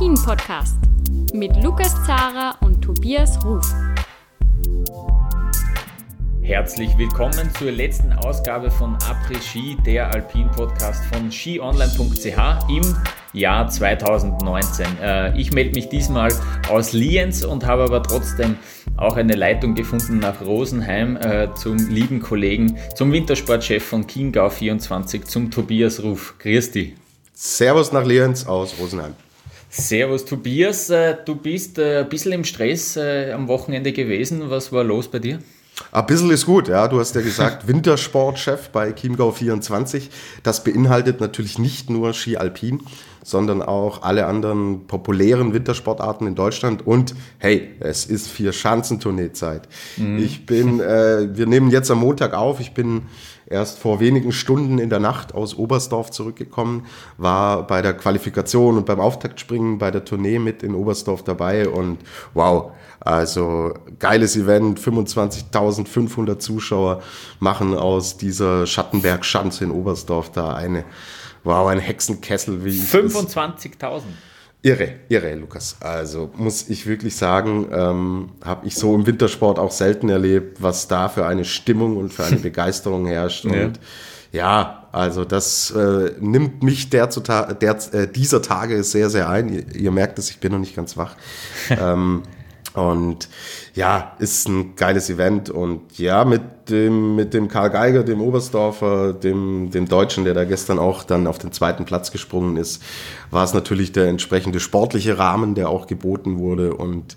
Après-Ski, der Alpin-Podcast mit Lukas Zara und Tobias Ruf. Herzlich willkommen zur letzten Ausgabe von Après-Ski, der Alpin-Podcast von skionline.ch im Jahr 2019. Äh, ich melde mich diesmal aus Lienz und habe aber trotzdem auch eine Leitung gefunden nach Rosenheim äh, zum lieben Kollegen, zum Wintersportchef von Chiemgau 24, zum Tobias Ruf. Grüß dich. Servus nach Lienz aus Rosenheim. Servus Tobias, äh, du bist ein bisschen im Stress am Wochenende gewesen. Was war los bei dir? Ein bisschen ist gut, ja. Du hast ja gesagt, Wintersportchef bei Chiemgau 24. Das beinhaltet natürlich nicht nur Ski Alpin, sondern auch alle anderen populären Wintersportarten in Deutschland. Und hey, es ist vier Schanzentournee-Zeit. Mhm. Ich bin, äh, wir nehmen jetzt am Montag auf. Ich bin erst vor wenigen Stunden in der Nacht aus Oberstdorf zurückgekommen, war bei der Qualifikation und beim Auftaktspringen bei der Tournee mit in Oberstdorf dabei und wow, also geiles Event, 25.500 Zuschauer machen aus dieser Schattenberg-Schanze in Oberstdorf da eine Wow, ein Hexenkessel wie 25.000. Irre, irre, Lukas. Also muss ich wirklich sagen, ähm, habe ich so im Wintersport auch selten erlebt, was da für eine Stimmung und für eine Begeisterung herrscht. Ja. Und ja, also das äh, nimmt mich der, der, äh, dieser Tage sehr, sehr ein. Ihr, ihr merkt es, ich bin noch nicht ganz wach. ähm, und ja, ist ein geiles Event. Und ja, mit dem, mit dem Karl Geiger, dem Oberstdorfer, dem, dem Deutschen, der da gestern auch dann auf den zweiten Platz gesprungen ist, war es natürlich der entsprechende sportliche Rahmen, der auch geboten wurde. Und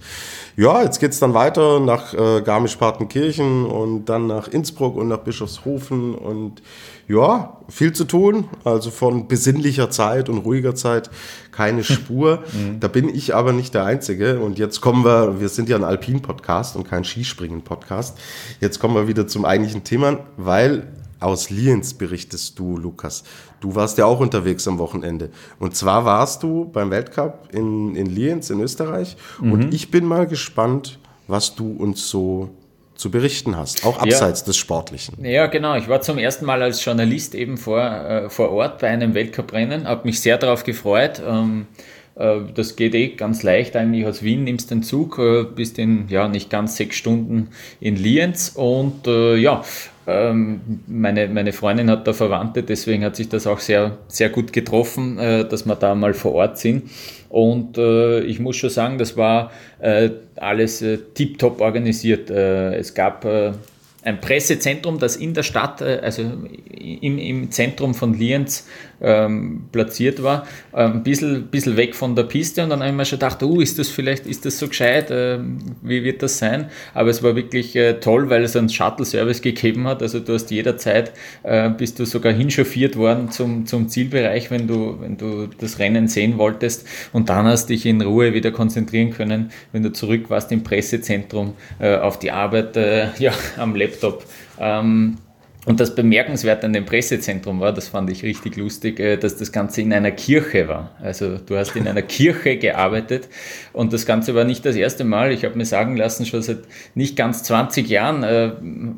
ja, jetzt geht's dann weiter nach äh, Garmisch-Partenkirchen und dann nach Innsbruck und nach Bischofshofen und ja, viel zu tun. Also von besinnlicher Zeit und ruhiger Zeit keine Spur. Mhm. da bin ich aber nicht der Einzige. Und jetzt kommen wir, wir sind ja ein Alpin-Podcast und kein Skispringen-Podcast. Jetzt kommen wir wieder zum eigentlichen Thema, weil aus Lienz berichtest du, Lukas. Du warst ja auch unterwegs am Wochenende. Und zwar warst du beim Weltcup in, in Lienz in Österreich. Mhm. Und ich bin mal gespannt, was du uns so zu berichten hast, auch abseits ja. des Sportlichen. Ja, genau. Ich war zum ersten Mal als Journalist eben vor, äh, vor Ort bei einem Weltcuprennen, habe mich sehr darauf gefreut. Ähm, äh, das geht eh ganz leicht eigentlich aus Wien, nimmst den Zug, äh, bist in ja nicht ganz sechs Stunden in Lienz und äh, ja, ähm, meine, meine Freundin hat da Verwandte, deswegen hat sich das auch sehr, sehr gut getroffen, äh, dass wir da mal vor Ort sind. Und äh, ich muss schon sagen, das war äh, alles äh, tiptop organisiert. Äh, es gab äh, ein Pressezentrum, das in der Stadt, äh, also im, im Zentrum von Lienz ähm, platziert war, äh, ein bisschen, bisschen weg von der Piste und dann habe ich mir schon gedacht, uh, ist das vielleicht, ist das so gescheit, äh, wie wird das sein? Aber es war wirklich äh, toll, weil es einen Shuttle-Service gegeben hat, also du hast jederzeit, äh, bist du sogar hinchauffiert worden zum, zum Zielbereich, wenn du, wenn du das Rennen sehen wolltest und dann hast dich in Ruhe wieder konzentrieren können, wenn du zurück warst im Pressezentrum äh, auf die Arbeit äh, ja, am Laptop. Ähm, und das Bemerkenswerte an dem Pressezentrum war, das fand ich richtig lustig, äh, dass das Ganze in einer Kirche war. Also du hast in einer Kirche gearbeitet und das Ganze war nicht das erste Mal. Ich habe mir sagen lassen, schon seit nicht ganz 20 Jahren äh,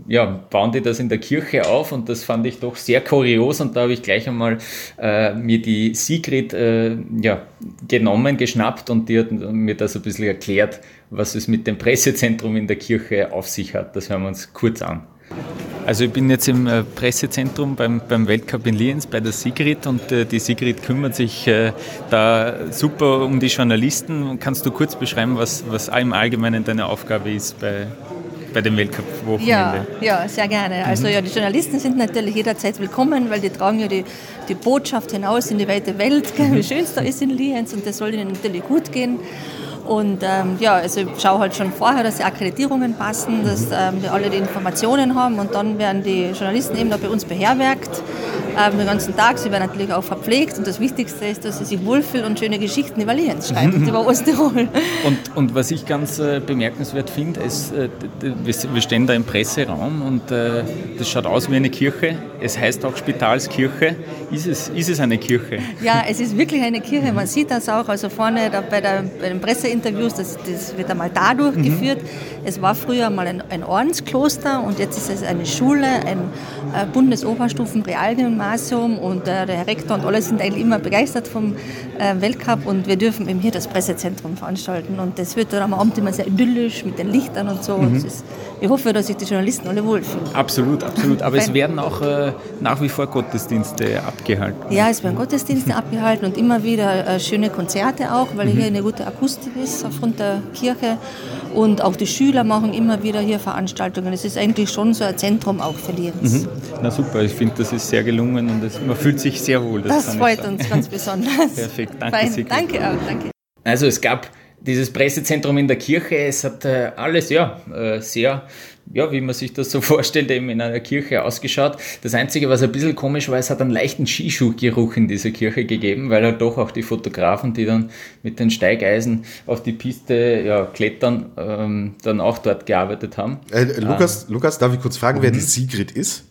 ja, bauen die das in der Kirche auf und das fand ich doch sehr kurios und da habe ich gleich einmal äh, mir die Sigrid äh, ja, genommen, geschnappt und die hat mir das ein bisschen erklärt, was es mit dem Pressezentrum in der Kirche auf sich hat. Das hören wir uns kurz an. Also ich bin jetzt im äh, Pressezentrum beim, beim Weltcup in Lienz bei der Sigrid und äh, die Sigrid kümmert sich äh, da super um die Journalisten. Kannst du kurz beschreiben, was, was im Allgemeinen deine Aufgabe ist bei, bei dem Weltcup-Wochenende? Ja, ja, sehr gerne. Also mhm. ja, die Journalisten sind natürlich jederzeit willkommen, weil die tragen ja die, die Botschaft hinaus in die weite Welt, mhm. wie schön es da ist in Lienz und das soll ihnen natürlich gut gehen. Und ähm, ja, also ich schaue halt schon vorher, dass die Akkreditierungen passen, dass ähm, wir alle die Informationen haben und dann werden die Journalisten eben da bei uns beherbergt den ganzen Tag. Sie werden natürlich auch verpflegt und das Wichtigste ist, dass sie sich wohlfühlen und schöne Geschichten über Lienz schreiben und über Osttirol. Und, und was ich ganz äh, bemerkenswert finde, ist, äh, wir stehen da im Presseraum und äh, das schaut aus wie eine Kirche. Es heißt auch Spitalskirche. Ist es, ist es eine Kirche? Ja, es ist wirklich eine Kirche. Man sieht das auch. Also vorne bei, der, bei den Presseinterviews, das, das wird einmal da durchgeführt. Mhm. Es war früher mal ein, ein Ordenskloster und jetzt ist es eine Schule, ein äh, Bundesoberstufen-Realgymnasium Gymnasium und äh, der Rektor und alle sind eigentlich immer begeistert vom äh, Weltcup und wir dürfen eben hier das Pressezentrum veranstalten und das wird dann am Abend immer sehr idyllisch mit den Lichtern und so. Mhm. Ist, ich hoffe, dass sich die Journalisten alle wohlfühlen. Absolut, absolut. Aber es werden auch äh, nach wie vor Gottesdienste abgehalten. Ja, es werden Gottesdienste abgehalten und immer wieder äh, schöne Konzerte auch, weil mhm. hier eine gute Akustik ist aufgrund der Kirche und auch die Schüler machen immer wieder hier Veranstaltungen. Es ist eigentlich schon so ein Zentrum auch für Lienz. Mhm. Na super, ich finde, das ist sehr gelungen und das, man fühlt sich sehr wohl. Das, das freut uns ganz besonders. Perfekt, danke Fein. Danke auch, danke. Also es gab dieses Pressezentrum in der Kirche, es hat äh, alles ja äh, sehr ja, wie man sich das so vorstellt, eben in einer Kirche ausgeschaut. Das Einzige, was ein bisschen komisch war, es hat einen leichten Skischuhgeruch in dieser Kirche gegeben, weil halt doch auch die Fotografen, die dann mit den Steigeisen auf die Piste ja, klettern, ähm, dann auch dort gearbeitet haben. Äh, Lukas, ähm, Lukas, darf ich kurz fragen, wer die mhm. Sigrid ist?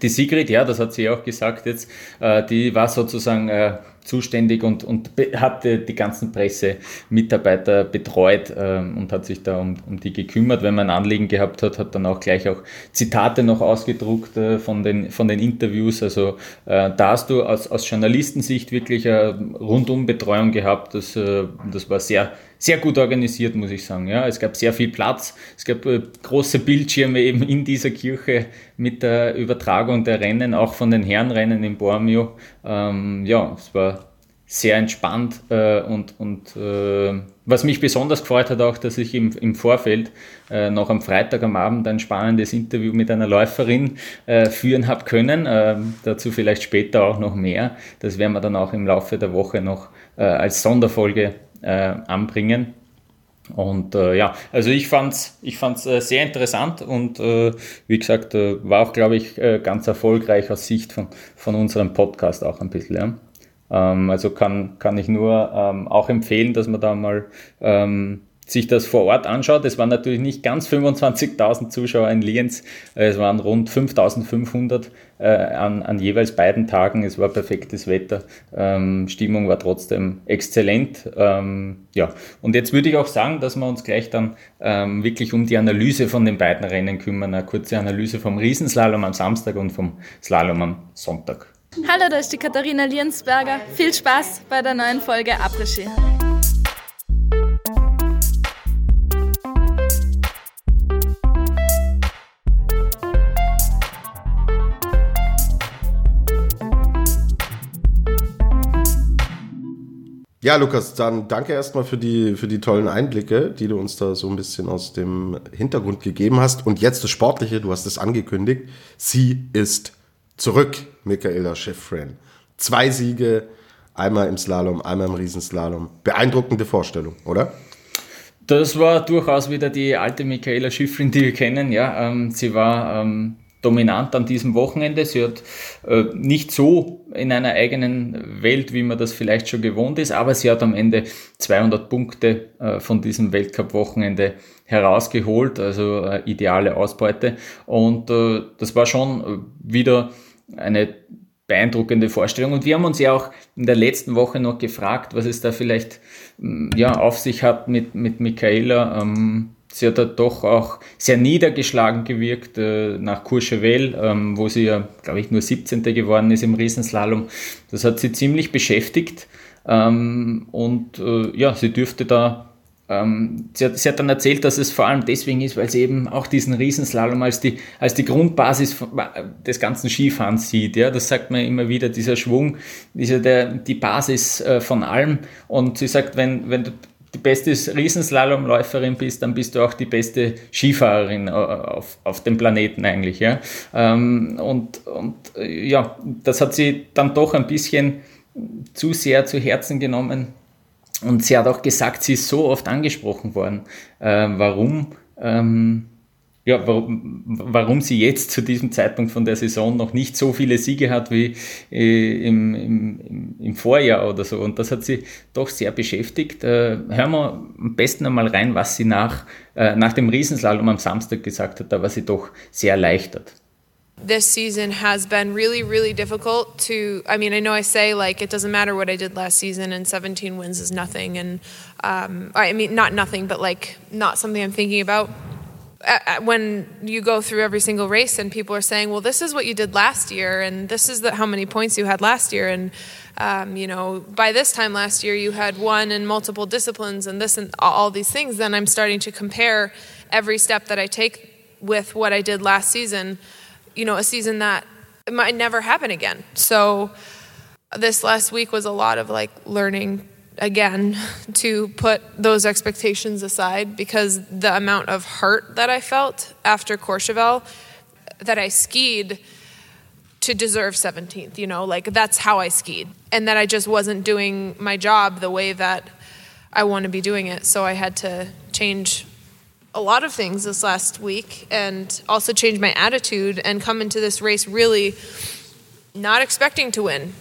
Die Sigrid, ja, das hat sie auch gesagt jetzt, äh, die war sozusagen äh, zuständig und, und hat die ganzen Pressemitarbeiter betreut ähm, und hat sich da um, um die gekümmert. Wenn man ein Anliegen gehabt hat, hat dann auch gleich auch Zitate noch ausgedruckt äh, von, den, von den Interviews. Also äh, da hast du aus, aus Journalistensicht wirklich eine Rundumbetreuung gehabt. Das, äh, das war sehr, sehr gut organisiert, muss ich sagen. Ja, es gab sehr viel Platz, es gab äh, große Bildschirme eben in dieser Kirche mit der Übertragung der Rennen, auch von den Herrenrennen in Bormio. Ähm, ja, es war sehr entspannt äh, und, und äh, was mich besonders gefreut hat auch, dass ich im, im Vorfeld äh, noch am Freitag am Abend ein spannendes Interview mit einer Läuferin äh, führen habe können. Ähm, dazu vielleicht später auch noch mehr. Das werden wir dann auch im Laufe der Woche noch äh, als Sonderfolge äh, anbringen. Und äh, ja, also ich fand's, ich fand's äh, sehr interessant und äh, wie gesagt, äh, war auch, glaube ich, äh, ganz erfolgreich aus Sicht von, von unserem Podcast auch ein bisschen. Ja. Ähm, also kann, kann ich nur ähm, auch empfehlen, dass man da mal ähm, sich das vor Ort anschaut, es waren natürlich nicht ganz 25.000 Zuschauer in Lienz, es waren rund 5.500 äh, an, an jeweils beiden Tagen. Es war perfektes Wetter, ähm, Stimmung war trotzdem exzellent. Ähm, ja, und jetzt würde ich auch sagen, dass wir uns gleich dann ähm, wirklich um die Analyse von den beiden Rennen kümmern. Eine kurze Analyse vom Riesenslalom am Samstag und vom Slalom am Sonntag. Hallo, da ist die Katharina Liensberger. Viel Spaß bei der neuen Folge Après Ja, Lukas, dann danke erstmal für die, für die tollen Einblicke, die du uns da so ein bisschen aus dem Hintergrund gegeben hast. Und jetzt das Sportliche, du hast es angekündigt. Sie ist zurück, Michaela Schiffrin. Zwei Siege, einmal im Slalom, einmal im Riesenslalom. Beeindruckende Vorstellung, oder? Das war durchaus wieder die alte Michaela Schiffrin, die wir kennen. Ja, ähm, sie war ähm, dominant an diesem Wochenende. Sie hat äh, nicht so in einer eigenen Welt, wie man das vielleicht schon gewohnt ist, aber sie hat am Ende 200 Punkte äh, von diesem Weltcup-Wochenende herausgeholt, also äh, ideale Ausbeute. Und äh, das war schon äh, wieder eine beeindruckende Vorstellung. Und wir haben uns ja auch in der letzten Woche noch gefragt, was es da vielleicht mm, ja, auf sich hat mit, mit Michaela. Ähm, sie hat da doch auch sehr niedergeschlagen gewirkt äh, nach Courchevel, ähm, wo sie ja, glaube ich, nur 17. geworden ist im Riesenslalom. Das hat sie ziemlich beschäftigt ähm, und äh, ja, sie dürfte da ähm, Sie hat, sie hat, dann erzählt, dass es vor allem deswegen ist, weil sie eben auch diesen Riesenslalom als die, als die Grundbasis des ganzen Skifahrens sieht. Ja, das sagt man immer wieder, dieser Schwung, dieser der, die Basis äh, von allem. Und sie sagt, wenn, wenn du die beste Riesenslalomläuferin bist, dann bist du auch die beste Skifahrerin äh, auf, auf dem Planeten eigentlich. Ja? Ähm, und, und äh, ja, das hat sie dann doch ein bisschen zu sehr zu Herzen genommen. Und sie hat auch gesagt, sie ist so oft angesprochen worden, äh, warum ähm, ja, warum, warum sie jetzt zu diesem Zeitpunkt von der Saison noch nicht so viele Siege hat wie äh, im, im, im Vorjahr oder so. Und das hat sie doch sehr beschäftigt. Äh, hören wir am besten einmal rein, was sie nach, äh, nach dem Riesenslalom am Samstag gesagt hat. Da war sie doch sehr erleichtert. this season has been really, really difficult to. I mean, I know I say like it doesn't matter what I did last season, and 17 wins is nothing, and um, I mean, not nothing, but like not something I'm thinking about. When you go through every single race and people are saying, well, this is what you did last year, and this is the, how many points you had last year, and um, you know, by this time last year you had won in multiple disciplines and this and all these things, then I'm starting to compare every step that I take with what I did last season, you know, a season that might never happen again. So this last week was a lot of like learning again to put those expectations aside because the amount of hurt that I felt after Courchevel that I skied to deserve 17th, you know, like that's how I skied. And that I just wasn't doing my job the way that I want to be doing it. So I had to change a lot of things this last week and also change my attitude and come into this race really not expecting to win.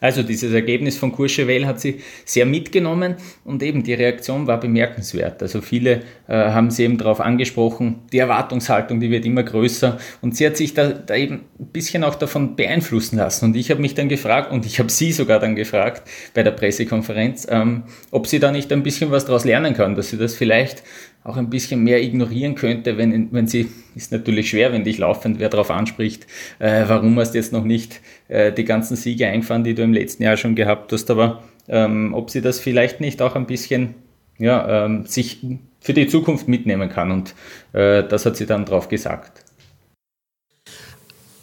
Also dieses Ergebnis von Courchevel hat sie sehr mitgenommen und eben die Reaktion war bemerkenswert. Also viele äh, haben sie eben darauf angesprochen, die Erwartungshaltung, die wird immer größer und sie hat sich da, da eben ein bisschen auch davon beeinflussen lassen. Und ich habe mich dann gefragt und ich habe sie sogar dann gefragt bei der Pressekonferenz, ähm, ob sie da nicht ein bisschen was daraus lernen kann, dass sie das vielleicht auch ein bisschen mehr ignorieren könnte, wenn, wenn sie, ist natürlich schwer, wenn dich laufend wer darauf anspricht, äh, warum hast du jetzt noch nicht äh, die ganzen Siege eingefahren, die du im letzten Jahr schon gehabt hast, aber ähm, ob sie das vielleicht nicht auch ein bisschen ja, ähm, sich für die Zukunft mitnehmen kann und äh, das hat sie dann drauf gesagt.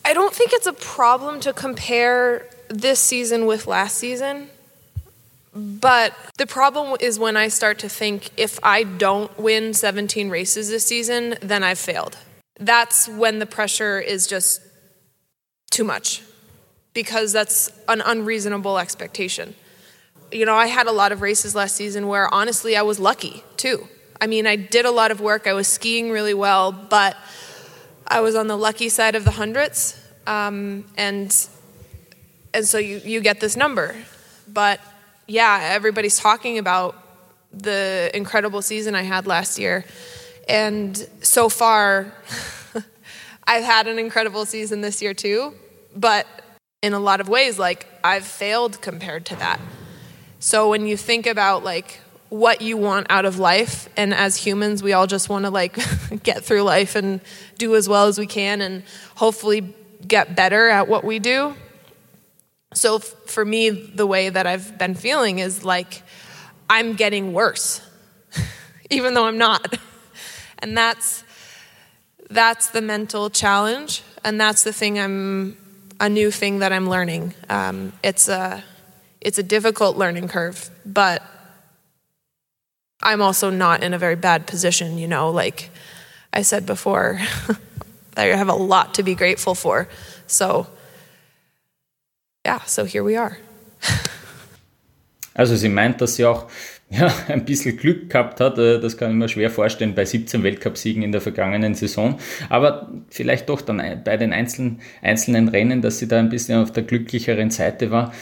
I don't think it's a problem to compare this season with last season. But the problem is when I start to think if I don't win 17 races this season, then I've failed. That's when the pressure is just too much because that's an unreasonable expectation. You know, I had a lot of races last season where honestly I was lucky too. I mean, I did a lot of work, I was skiing really well, but I was on the lucky side of the hundreds. Um, and and so you, you get this number. But yeah, everybody's talking about the incredible season I had last year. And so far, I've had an incredible season this year too. But in a lot of ways, like I've failed compared to that. So when you think about like what you want out of life, and as humans, we all just want to like get through life and do as well as we can and hopefully get better at what we do so for me, the way that I've been feeling is like I'm getting worse, even though I'm not. And that's that's the mental challenge, and that's the thing I'm a new thing that I'm learning. Um, it's a it's a difficult learning curve, but I'm also not in a very bad position. You know, like I said before, I have a lot to be grateful for. So yeah, so here we are. Also sie meint, dass sie auch ja, ein bisschen Glück gehabt hat. Äh, das kann ich mir schwer vorstellen bei 17 Weltcupsiegen in der vergangenen Saison. Aber vielleicht doch dann bei den einzelnen, einzelnen Rennen, dass sie da ein bisschen auf der glücklicheren Seite war.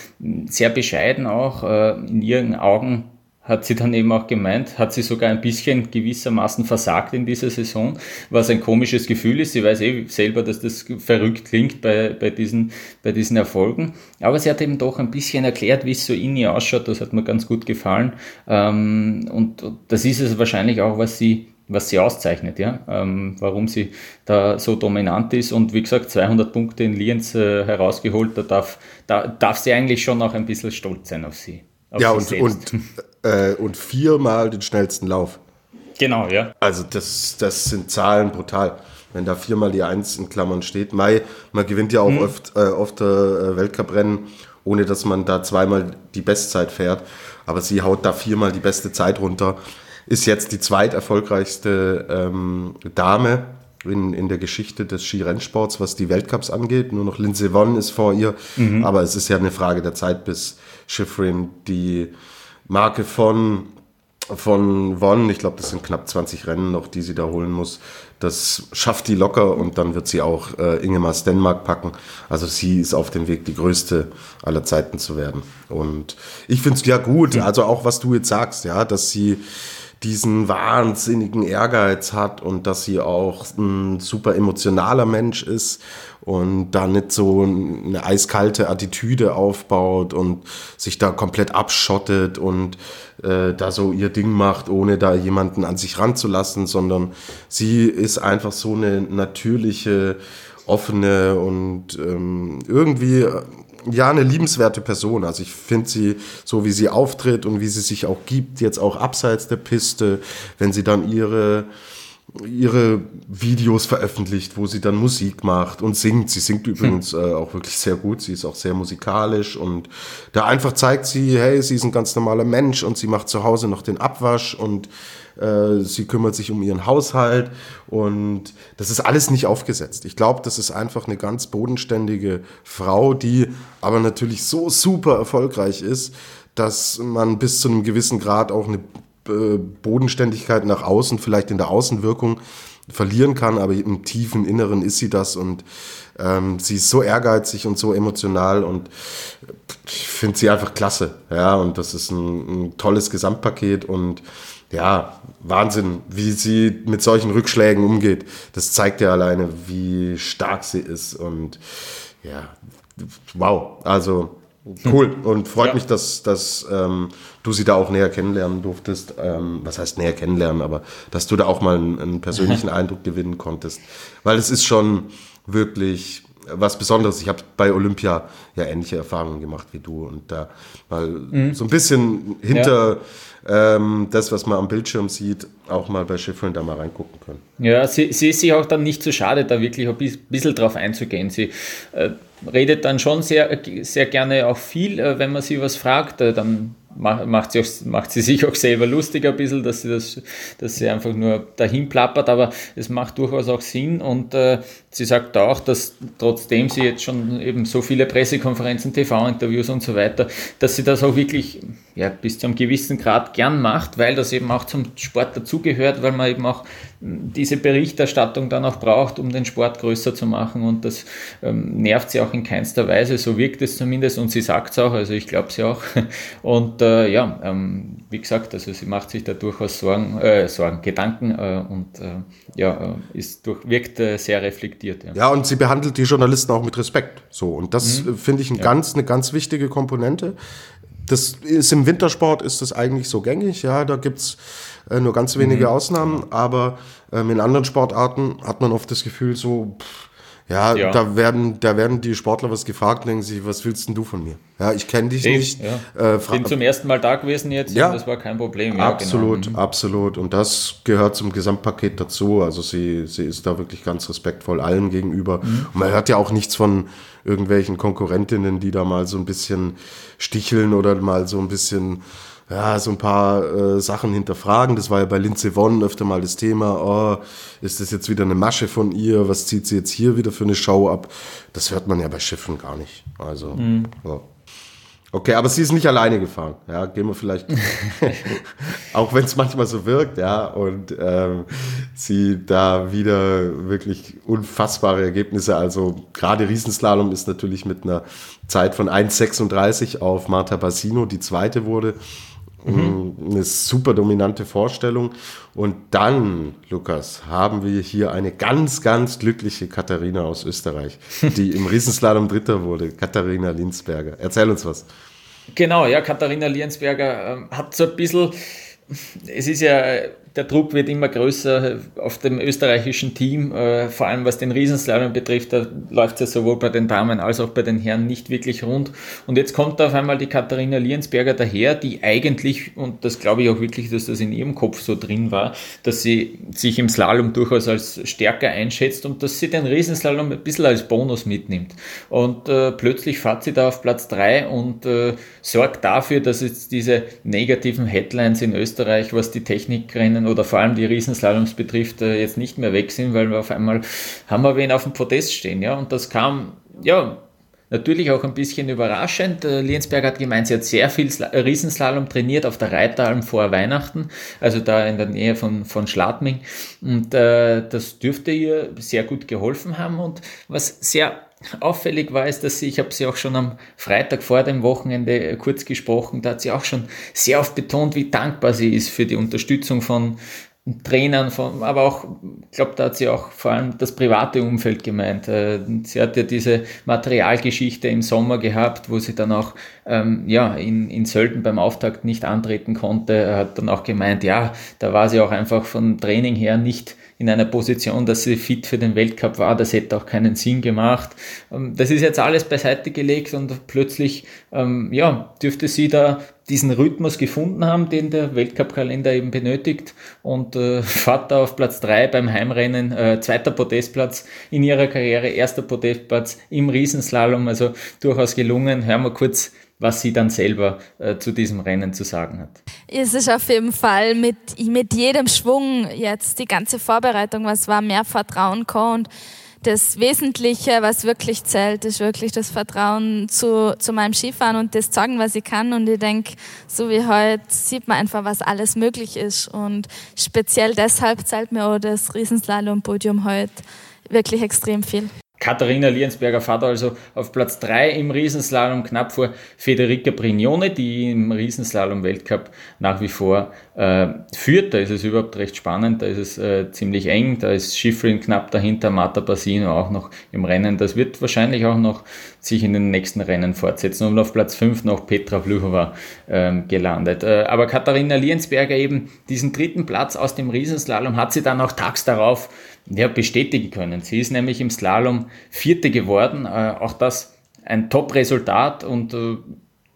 Sehr bescheiden auch äh, in ihren Augen hat sie dann eben auch gemeint, hat sie sogar ein bisschen gewissermaßen versagt in dieser Saison, was ein komisches Gefühl ist. Sie weiß eh selber, dass das verrückt klingt bei, bei, diesen, bei diesen Erfolgen. Aber sie hat eben doch ein bisschen erklärt, wie es so in ihr ausschaut. Das hat mir ganz gut gefallen. Ähm, und das ist es wahrscheinlich auch, was sie was sie auszeichnet, ja, ähm, warum sie da so dominant ist und wie gesagt 200 Punkte in Lienz äh, herausgeholt, da darf, da darf sie eigentlich schon auch ein bisschen stolz sein auf sie. Ja, und, und äh, und viermal den schnellsten Lauf. Genau, ja. Also das, das sind Zahlen brutal. Wenn da viermal die Eins in Klammern steht. Mai, man gewinnt ja auch hm. oft, äh, oft äh, Weltcuprennen, ohne dass man da zweimal die Bestzeit fährt. Aber sie haut da viermal die beste Zeit runter. Ist jetzt die zweiterfolgreichste ähm, Dame in, in der Geschichte des Skirennsports, was die Weltcups angeht. Nur noch Lindsey Vonn ist vor ihr. Mhm. Aber es ist ja eine Frage der Zeit, bis Schifrin die Marke von, von Vonn, ich glaube, das sind knapp 20 Rennen noch, die sie da holen muss. Das schafft die locker und dann wird sie auch äh, Ingemar Stenmark packen. Also sie ist auf dem Weg, die größte aller Zeiten zu werden. Und ich finde es ja gut, also auch was du jetzt sagst, ja, dass sie diesen wahnsinnigen Ehrgeiz hat und dass sie auch ein super emotionaler Mensch ist und da nicht so eine eiskalte Attitüde aufbaut und sich da komplett abschottet und äh, da so ihr Ding macht, ohne da jemanden an sich ranzulassen, sondern sie ist einfach so eine natürliche, offene und ähm, irgendwie ja eine liebenswerte Person. Also ich finde sie, so wie sie auftritt und wie sie sich auch gibt, jetzt auch abseits der Piste, wenn sie dann ihre ihre Videos veröffentlicht, wo sie dann Musik macht und singt. Sie singt übrigens hm. äh, auch wirklich sehr gut. Sie ist auch sehr musikalisch und da einfach zeigt sie, hey, sie ist ein ganz normaler Mensch und sie macht zu Hause noch den Abwasch und äh, sie kümmert sich um ihren Haushalt und das ist alles nicht aufgesetzt. Ich glaube, das ist einfach eine ganz bodenständige Frau, die aber natürlich so super erfolgreich ist, dass man bis zu einem gewissen Grad auch eine äh, Bodenständigkeit nach außen, vielleicht in der Außenwirkung verlieren kann, aber im tiefen Inneren ist sie das und ähm, sie ist so ehrgeizig und so emotional und ich finde sie einfach klasse. Ja, und das ist ein, ein, tolles Gesamtpaket und ja, Wahnsinn, wie sie mit solchen Rückschlägen umgeht. Das zeigt ja alleine, wie stark sie ist und ja, wow, also Cool und freut ja. mich, dass, dass ähm, du sie da auch näher kennenlernen durftest. Ähm, was heißt näher kennenlernen, aber dass du da auch mal einen, einen persönlichen Eindruck gewinnen konntest. Weil es ist schon wirklich was Besonderes. Ich habe bei Olympia ja ähnliche Erfahrungen gemacht wie du und da mal mhm. so ein bisschen hinter ja. ähm, das, was man am Bildschirm sieht, auch mal bei Schiffern da mal reingucken können. Ja, sie, sie ist sich auch dann nicht zu so schade, da wirklich ein bisschen drauf einzugehen. Sie äh, redet dann schon sehr, sehr gerne auch viel, äh, wenn man sie was fragt, äh, dann macht sie, auch, macht sie sich auch selber lustig ein bisschen, dass sie, das, dass sie einfach nur dahin plappert, aber es macht durchaus auch Sinn. Und äh, sie sagt auch, dass trotzdem sie jetzt schon eben so viele Pressekonferenzen, TV-Interviews und so weiter, dass sie das auch wirklich ja, bis zu einem gewissen Grad gern macht, weil das eben auch zum Sport dazugehört, weil man eben auch diese Berichterstattung dann auch braucht, um den Sport größer zu machen und das ähm, nervt sie auch in keinster Weise, so wirkt es zumindest und sie sagt es auch, also ich glaube sie auch und äh, ja, ähm, wie gesagt, also sie macht sich da durchaus Sorgen, äh, Sorgen Gedanken äh, und äh, ja, äh, ist durch, wirkt äh, sehr reflektiert. Ja. ja. und sie behandelt die Journalisten auch mit Respekt, so und das mhm. finde ich ein ja. ganz, eine ganz wichtige Komponente. Das ist im Wintersport ist das eigentlich so gängig, ja, da gibt's äh, nur ganz wenige mhm. Ausnahmen, aber ähm, in anderen Sportarten hat man oft das Gefühl so, pff, ja, ja, Da, werden, da werden die Sportler was gefragt und denken sich, was willst denn du von mir? Ja, ich kenne dich ich, nicht. Ja. Äh, Bin zum ersten Mal da gewesen jetzt ja, das war kein Problem. Ja, absolut, genau. Mhm. absolut. Und das gehört zum Gesamtpaket dazu. Also sie, sie ist da wirklich ganz respektvoll allen gegenüber. Mhm. Und man hört ja auch nichts von irgendwelchen Konkurrentinnen, die da mal so ein bisschen sticheln oder mal so ein bisschen ja, so ein paar äh, Sachen hinterfragen. Das war ja bei Lindsay Vonn öfter mal das Thema, oh, ist das jetzt wieder eine Masche von ihr? Was zieht sie jetzt hier wieder für eine Show ab? Das hört man ja bei Schiffen gar nicht. Also, mhm. ja. Okay, aber sie ist nicht alleine gefahren. Ja, gehen wir vielleicht, auch wenn es manchmal so wirkt, ja, und ähm, sie da wieder wirklich unfassbare Ergebnisse. Also gerade Riesenslalom ist natürlich mit einer Zeit von 1,36 auf Marta Bassino die zweite wurde. Mhm. Eine super dominante Vorstellung. Und dann, Lukas, haben wir hier eine ganz, ganz glückliche Katharina aus Österreich, die im Riesenslalom Dritter wurde, Katharina Linsberger. Erzähl uns was. Genau, ja, Katharina Linsberger äh, hat so ein bisschen, es ist ja der Druck wird immer größer auf dem österreichischen Team, äh, vor allem was den Riesenslalom betrifft. Da läuft es ja sowohl bei den Damen als auch bei den Herren nicht wirklich rund. Und jetzt kommt auf einmal die Katharina Liensberger daher, die eigentlich, und das glaube ich auch wirklich, dass das in ihrem Kopf so drin war, dass sie sich im Slalom durchaus als stärker einschätzt und dass sie den Riesenslalom ein bisschen als Bonus mitnimmt. Und äh, plötzlich fährt sie da auf Platz 3 und äh, sorgt dafür, dass jetzt diese negativen Headlines in Österreich, was die Technikrennen oder vor allem die Riesenslaloms betrifft, äh, jetzt nicht mehr weg sind, weil wir auf einmal haben wir wen auf dem Podest stehen. Ja? Und das kam, ja, natürlich auch ein bisschen überraschend. Äh, Liensberg hat gemeint, sie hat sehr viel äh, Riesenslalom trainiert auf der Reiteralm vor Weihnachten, also da in der Nähe von, von Schladming. Und äh, das dürfte ihr sehr gut geholfen haben. Und was sehr auffällig war, ist, dass sie, ich habe sie auch schon am Freitag vor dem Wochenende kurz gesprochen, da hat sie auch schon sehr oft betont, wie dankbar sie ist für die Unterstützung von Trainern, von, aber auch, ich glaube, da hat sie auch vor allem das private Umfeld gemeint. Äh, sie hat ja diese Materialgeschichte im Sommer gehabt, wo sie dann auch ähm, ja, in, in Sölden beim Auftakt nicht antreten konnte. Hat dann auch gemeint, ja, da war sie auch einfach vom Training her nicht in einer Position, dass sie fit für den Weltcup war. Das hätte auch keinen Sinn gemacht. Ähm, das ist jetzt alles beiseite gelegt und plötzlich ähm, ja, dürfte sie da diesen Rhythmus gefunden haben, den der Weltcup-Kalender eben benötigt und äh, fährt da auf Platz 3 beim Heimrennen, äh, zweiter Podestplatz in ihrer Karriere, erster Podestplatz im Riesenslalom, also durchaus gelungen. Hören wir kurz was sie dann selber äh, zu diesem Rennen zu sagen hat. Es ist auf jeden Fall mit, mit jedem Schwung jetzt die ganze Vorbereitung, was war, mehr Vertrauen und das Wesentliche, was wirklich zählt, ist wirklich das Vertrauen zu, zu meinem Skifahren und das zeigen, was ich kann. Und ich denke, so wie heute sieht man einfach, was alles möglich ist. Und speziell deshalb zählt mir auch das Riesenslalom-Podium heute wirklich extrem viel. Katharina Liensberger fährt also auf Platz 3 im Riesenslalom, knapp vor Federica Brignone, die im Riesenslalom-Weltcup nach wie vor äh, führt. Da ist es überhaupt recht spannend, da ist es äh, ziemlich eng, da ist Schifrin knapp dahinter, Marta Basino auch noch im Rennen. Das wird wahrscheinlich auch noch sich in den nächsten Rennen fortsetzen und auf Platz 5 noch Petra Vlhova äh, gelandet. Äh, aber Katharina Liensberger eben diesen dritten Platz aus dem Riesenslalom hat sie dann auch tags darauf ja, bestätigen können. Sie ist nämlich im Slalom Vierte geworden. Äh, auch das ein Top-Resultat und äh,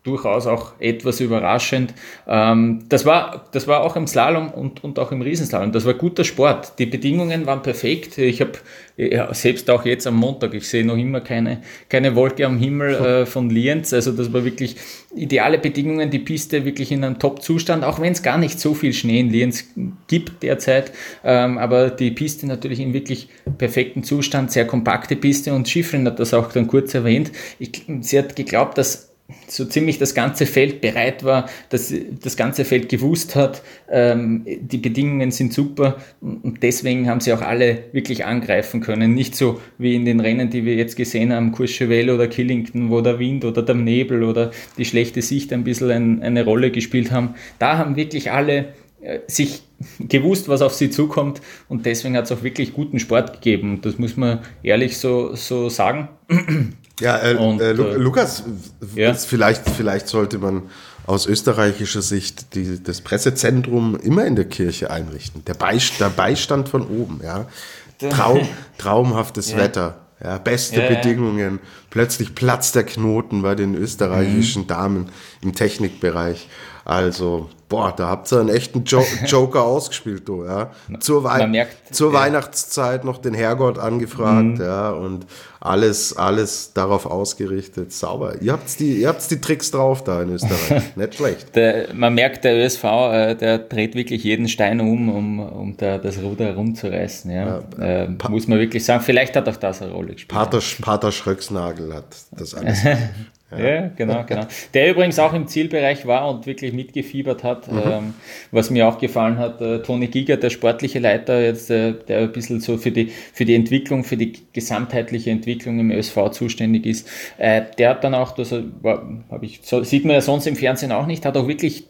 durchaus auch etwas überraschend. Ähm, das, war, das war auch im Slalom und, und auch im Riesenslalom. Das war guter Sport. Die Bedingungen waren perfekt. Ich habe ja, selbst auch jetzt am Montag, ich sehe noch immer keine, keine Wolke am Himmel äh, von Lienz. Also das war wirklich ideale Bedingungen. Die Piste wirklich in einem Top-Zustand, auch wenn es gar nicht so viel Schnee in Lienz gibt derzeit. Ähm, aber die Piste natürlich in wirklich perfektem Zustand, sehr kompakte Piste und Schiffrin hat das auch dann kurz erwähnt. Ich, sie hat geglaubt, dass so ziemlich das ganze Feld bereit war, dass das ganze Feld gewusst hat, ähm, die Bedingungen sind super und deswegen haben sie auch alle wirklich angreifen können. Nicht so wie in den Rennen, die wir jetzt gesehen haben, Courchevel oder Killington, wo der Wind oder der Nebel oder die schlechte Sicht ein bisschen ein, eine Rolle gespielt haben. Da haben wirklich alle äh, sich gewusst, was auf sie zukommt und deswegen hat es auch wirklich guten Sport gegeben. Das muss man ehrlich so, so sagen. Ja, äh, und, äh, Lu äh, Lukas, ja? vielleicht, vielleicht sollte man aus österreichischer Sicht die, das Pressezentrum immer in der Kirche einrichten. Der, Beist, der Beistand von oben, ja. Traum, traumhaftes ja. Wetter, ja, beste ja, Bedingungen. Plötzlich platzt der Knoten bei den österreichischen mhm. Damen im Technikbereich. Also, boah, da habt ihr einen echten jo Joker ausgespielt, du, ja. Zur, Wei merkt, zur ja. Weihnachtszeit noch den Herrgott angefragt, mhm. ja, und alles, alles darauf ausgerichtet. Sauber. Ihr habt die, ihr habt's die Tricks drauf da in Österreich. Nicht schlecht. Der, man merkt, der ÖSV, äh, der dreht wirklich jeden Stein um, um, um da, das Ruder herumzureißen, ja. ja äh, muss man wirklich sagen. Vielleicht hat auch das eine Rolle gespielt. Pater, Pater Schröcksnagel hat das alles Ja. ja, genau, genau. Der übrigens auch im Zielbereich war und wirklich mitgefiebert hat. Mhm. Ähm, was mir auch gefallen hat, äh, Toni Giger, der sportliche Leiter, jetzt, äh, der ein bisschen so für die, für die Entwicklung, für die gesamtheitliche Entwicklung im ÖSV zuständig ist, äh, der hat dann auch, das war, ich, so, sieht man ja sonst im Fernsehen auch nicht, hat auch wirklich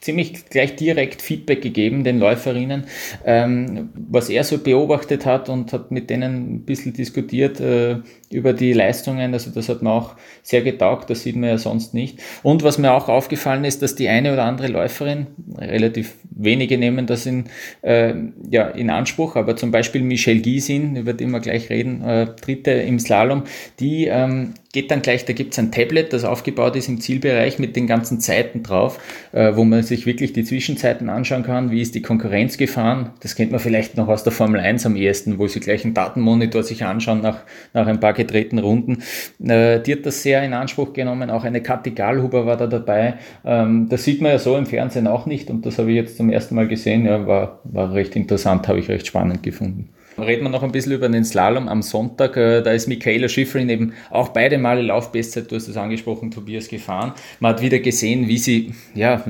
ziemlich gleich direkt Feedback gegeben den Läuferinnen, ähm, was er so beobachtet hat und hat mit denen ein bisschen diskutiert äh, über die Leistungen. Also das hat mir auch sehr getaugt, das sieht man ja sonst nicht. Und was mir auch aufgefallen ist, dass die eine oder andere Läuferin, relativ wenige nehmen das in, äh, ja, in Anspruch, aber zum Beispiel Michelle Giesin, über die wir gleich reden, äh, dritte im Slalom, die ähm, geht dann gleich, da gibt es ein Tablet, das aufgebaut ist im Zielbereich mit den ganzen Zeiten drauf, äh, wo man sich wirklich die Zwischenzeiten anschauen kann, wie ist die Konkurrenz gefahren. Das kennt man vielleicht noch aus der Formel 1 am ehesten, wo sie gleich einen Datenmonitor sich anschauen nach, nach ein paar gedrehten Runden. Äh, die hat das sehr in Anspruch genommen, auch eine Kathi Gallhuber war da dabei. Ähm, das sieht man ja so im Fernsehen auch nicht und das habe ich jetzt zum ersten Mal gesehen, ja, war, war recht interessant, habe ich recht spannend gefunden. Reden wir noch ein bisschen über den Slalom am Sonntag. Äh, da ist Michaela Schifrin eben auch beide Male Laufbestzeit, du hast es angesprochen, Tobias, gefahren. Man hat wieder gesehen, wie sie, ja,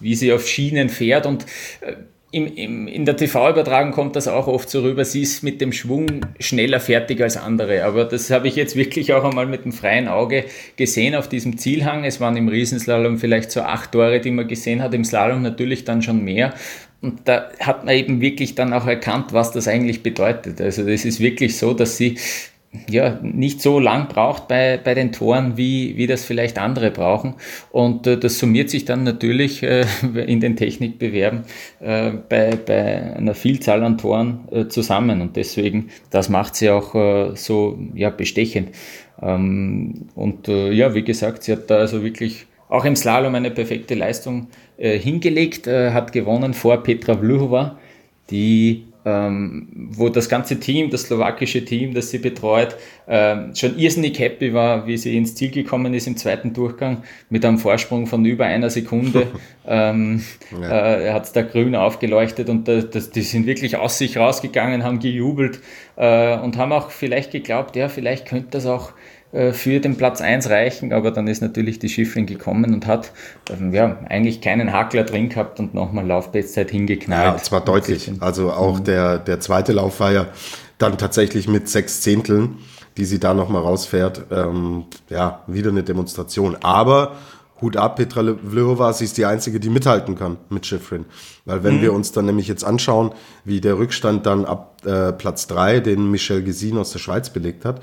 wie sie auf Schienen fährt und äh, im, im, in der TV-Übertragung kommt das auch oft so rüber, sie ist mit dem Schwung schneller fertig als andere. Aber das habe ich jetzt wirklich auch einmal mit dem freien Auge gesehen auf diesem Zielhang. Es waren im Riesenslalom vielleicht so acht Tore, die man gesehen hat, im Slalom natürlich dann schon mehr. Und da hat man eben wirklich dann auch erkannt, was das eigentlich bedeutet. Also es ist wirklich so, dass sie ja, nicht so lang braucht bei, bei den Toren, wie, wie das vielleicht andere brauchen. Und äh, das summiert sich dann natürlich äh, in den Technikbewerben äh, bei, bei einer Vielzahl an Toren äh, zusammen. Und deswegen, das macht sie auch äh, so ja, bestechend. Ähm, und äh, ja, wie gesagt, sie hat da also wirklich auch im Slalom eine perfekte Leistung hingelegt, hat gewonnen vor Petra Vlhova, die ähm, wo das ganze Team, das slowakische Team, das sie betreut, ähm, schon irrsinnig happy war, wie sie ins Ziel gekommen ist im zweiten Durchgang mit einem Vorsprung von über einer Sekunde. ähm, ja. äh, hat es da grün aufgeleuchtet und da, das, die sind wirklich aus sich rausgegangen, haben gejubelt äh, und haben auch vielleicht geglaubt, ja, vielleicht könnte das auch äh, für den Platz 1 reichen, aber dann ist natürlich die Schiffrin gekommen und hat ähm, ja, eigentlich keinen Hakler drin gehabt und nochmal Laufbestzeit hingeknallt. Ja, zwar deutlich. Also auch mhm. der, der zweite Lauf war ja dann tatsächlich mit sechs Zehnteln, die sie da nochmal rausfährt. Ähm, ja, wieder eine Demonstration. Aber Hut ab, Petra Vlhova, sie ist die Einzige, die mithalten kann mit Schifrin. Weil wenn mhm. wir uns dann nämlich jetzt anschauen, wie der Rückstand dann ab äh, Platz drei, den Michel Gesin aus der Schweiz belegt hat,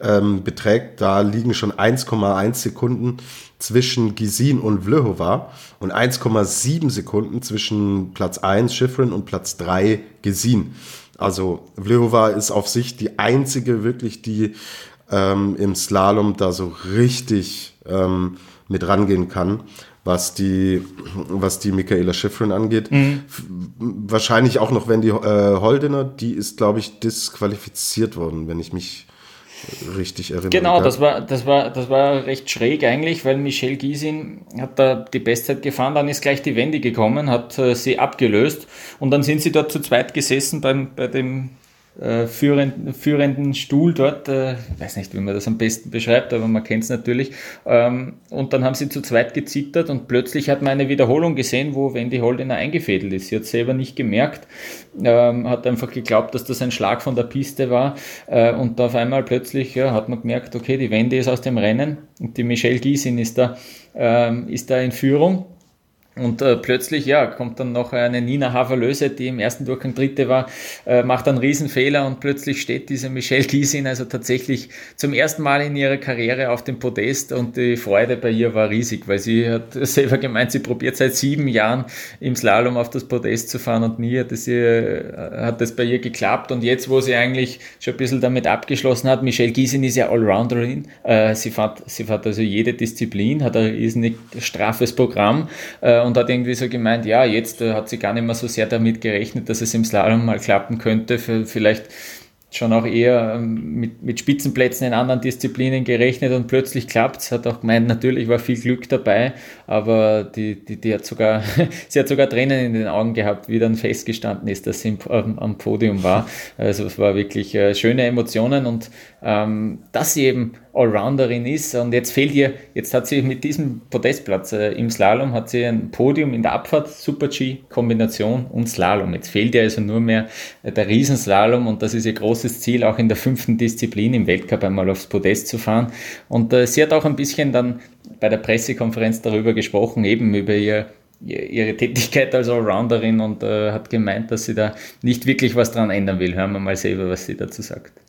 ähm, beträgt, da liegen schon 1,1 Sekunden zwischen Gesin und Vlhova und 1,7 Sekunden zwischen Platz 1 Schifrin und Platz 3 Gesin. Also Vlhova ist auf sich die einzige wirklich, die ähm, im Slalom da so richtig ähm, mit rangehen kann, was die, was die Michaela Schifrin angeht. Mhm. Wahrscheinlich auch noch, wenn die äh, Holdener, die ist, glaube ich, disqualifiziert worden, wenn ich mich richtig erinnere. Genau, das war, das, war, das war recht schräg eigentlich, weil Michelle Giesin hat da die Bestzeit gefahren, dann ist gleich die Wende gekommen, hat äh, sie abgelöst und dann sind sie dort zu zweit gesessen beim, bei dem äh, führenden, führenden Stuhl dort, äh, ich weiß nicht, wie man das am besten beschreibt, aber man kennt es natürlich. Ähm, und dann haben sie zu zweit gezittert und plötzlich hat man eine Wiederholung gesehen, wo Wendy Holdener eingefädelt ist. Sie hat selber nicht gemerkt, ähm, hat einfach geglaubt, dass das ein Schlag von der Piste war. Äh, und auf einmal plötzlich ja, hat man gemerkt, okay, die Wendy ist aus dem Rennen und die Michelle Giesin ist da, ähm, ist da in Führung und äh, plötzlich, ja, kommt dann noch eine Nina Haverlöse, die im ersten Durchgang Dritte war, äh, macht einen Riesenfehler und plötzlich steht diese Michelle Giesin also tatsächlich zum ersten Mal in ihrer Karriere auf dem Podest und die Freude bei ihr war riesig, weil sie hat selber gemeint, sie probiert seit sieben Jahren im Slalom auf das Podest zu fahren und nie hat das, ihr, hat das bei ihr geklappt. Und jetzt, wo sie eigentlich schon ein bisschen damit abgeschlossen hat, Michelle Giesin ist ja Allrounderin, äh, sie, fährt, sie fährt also jede Disziplin, hat ein irrsinnig straffes Programm äh, und hat irgendwie so gemeint, ja, jetzt äh, hat sie gar nicht mehr so sehr damit gerechnet, dass es im Slalom mal klappen könnte. Vielleicht schon auch eher ähm, mit, mit Spitzenplätzen in anderen Disziplinen gerechnet und plötzlich klappt es. Hat auch gemeint, natürlich war viel Glück dabei, aber die, die, die hat sogar, sie hat sogar Tränen in den Augen gehabt, wie dann festgestanden ist, dass sie im, am, am Podium war. Also es war wirklich äh, schöne Emotionen und ähm, dass sie eben Allrounderin ist und jetzt fehlt ihr, jetzt hat sie mit diesem Podestplatz äh, im Slalom, hat sie ein Podium in der Abfahrt, Super-G, Kombination und Slalom. Jetzt fehlt ihr also nur mehr äh, der Riesenslalom und das ist ihr großes Ziel, auch in der fünften Disziplin im Weltcup einmal aufs Podest zu fahren. Und äh, sie hat auch ein bisschen dann bei der Pressekonferenz darüber gesprochen, eben über ihr ihre Tätigkeit als Allrounderin und äh, hat gemeint, dass sie da nicht wirklich was dran ändern will. Hören wir mal selber, was sie dazu sagt.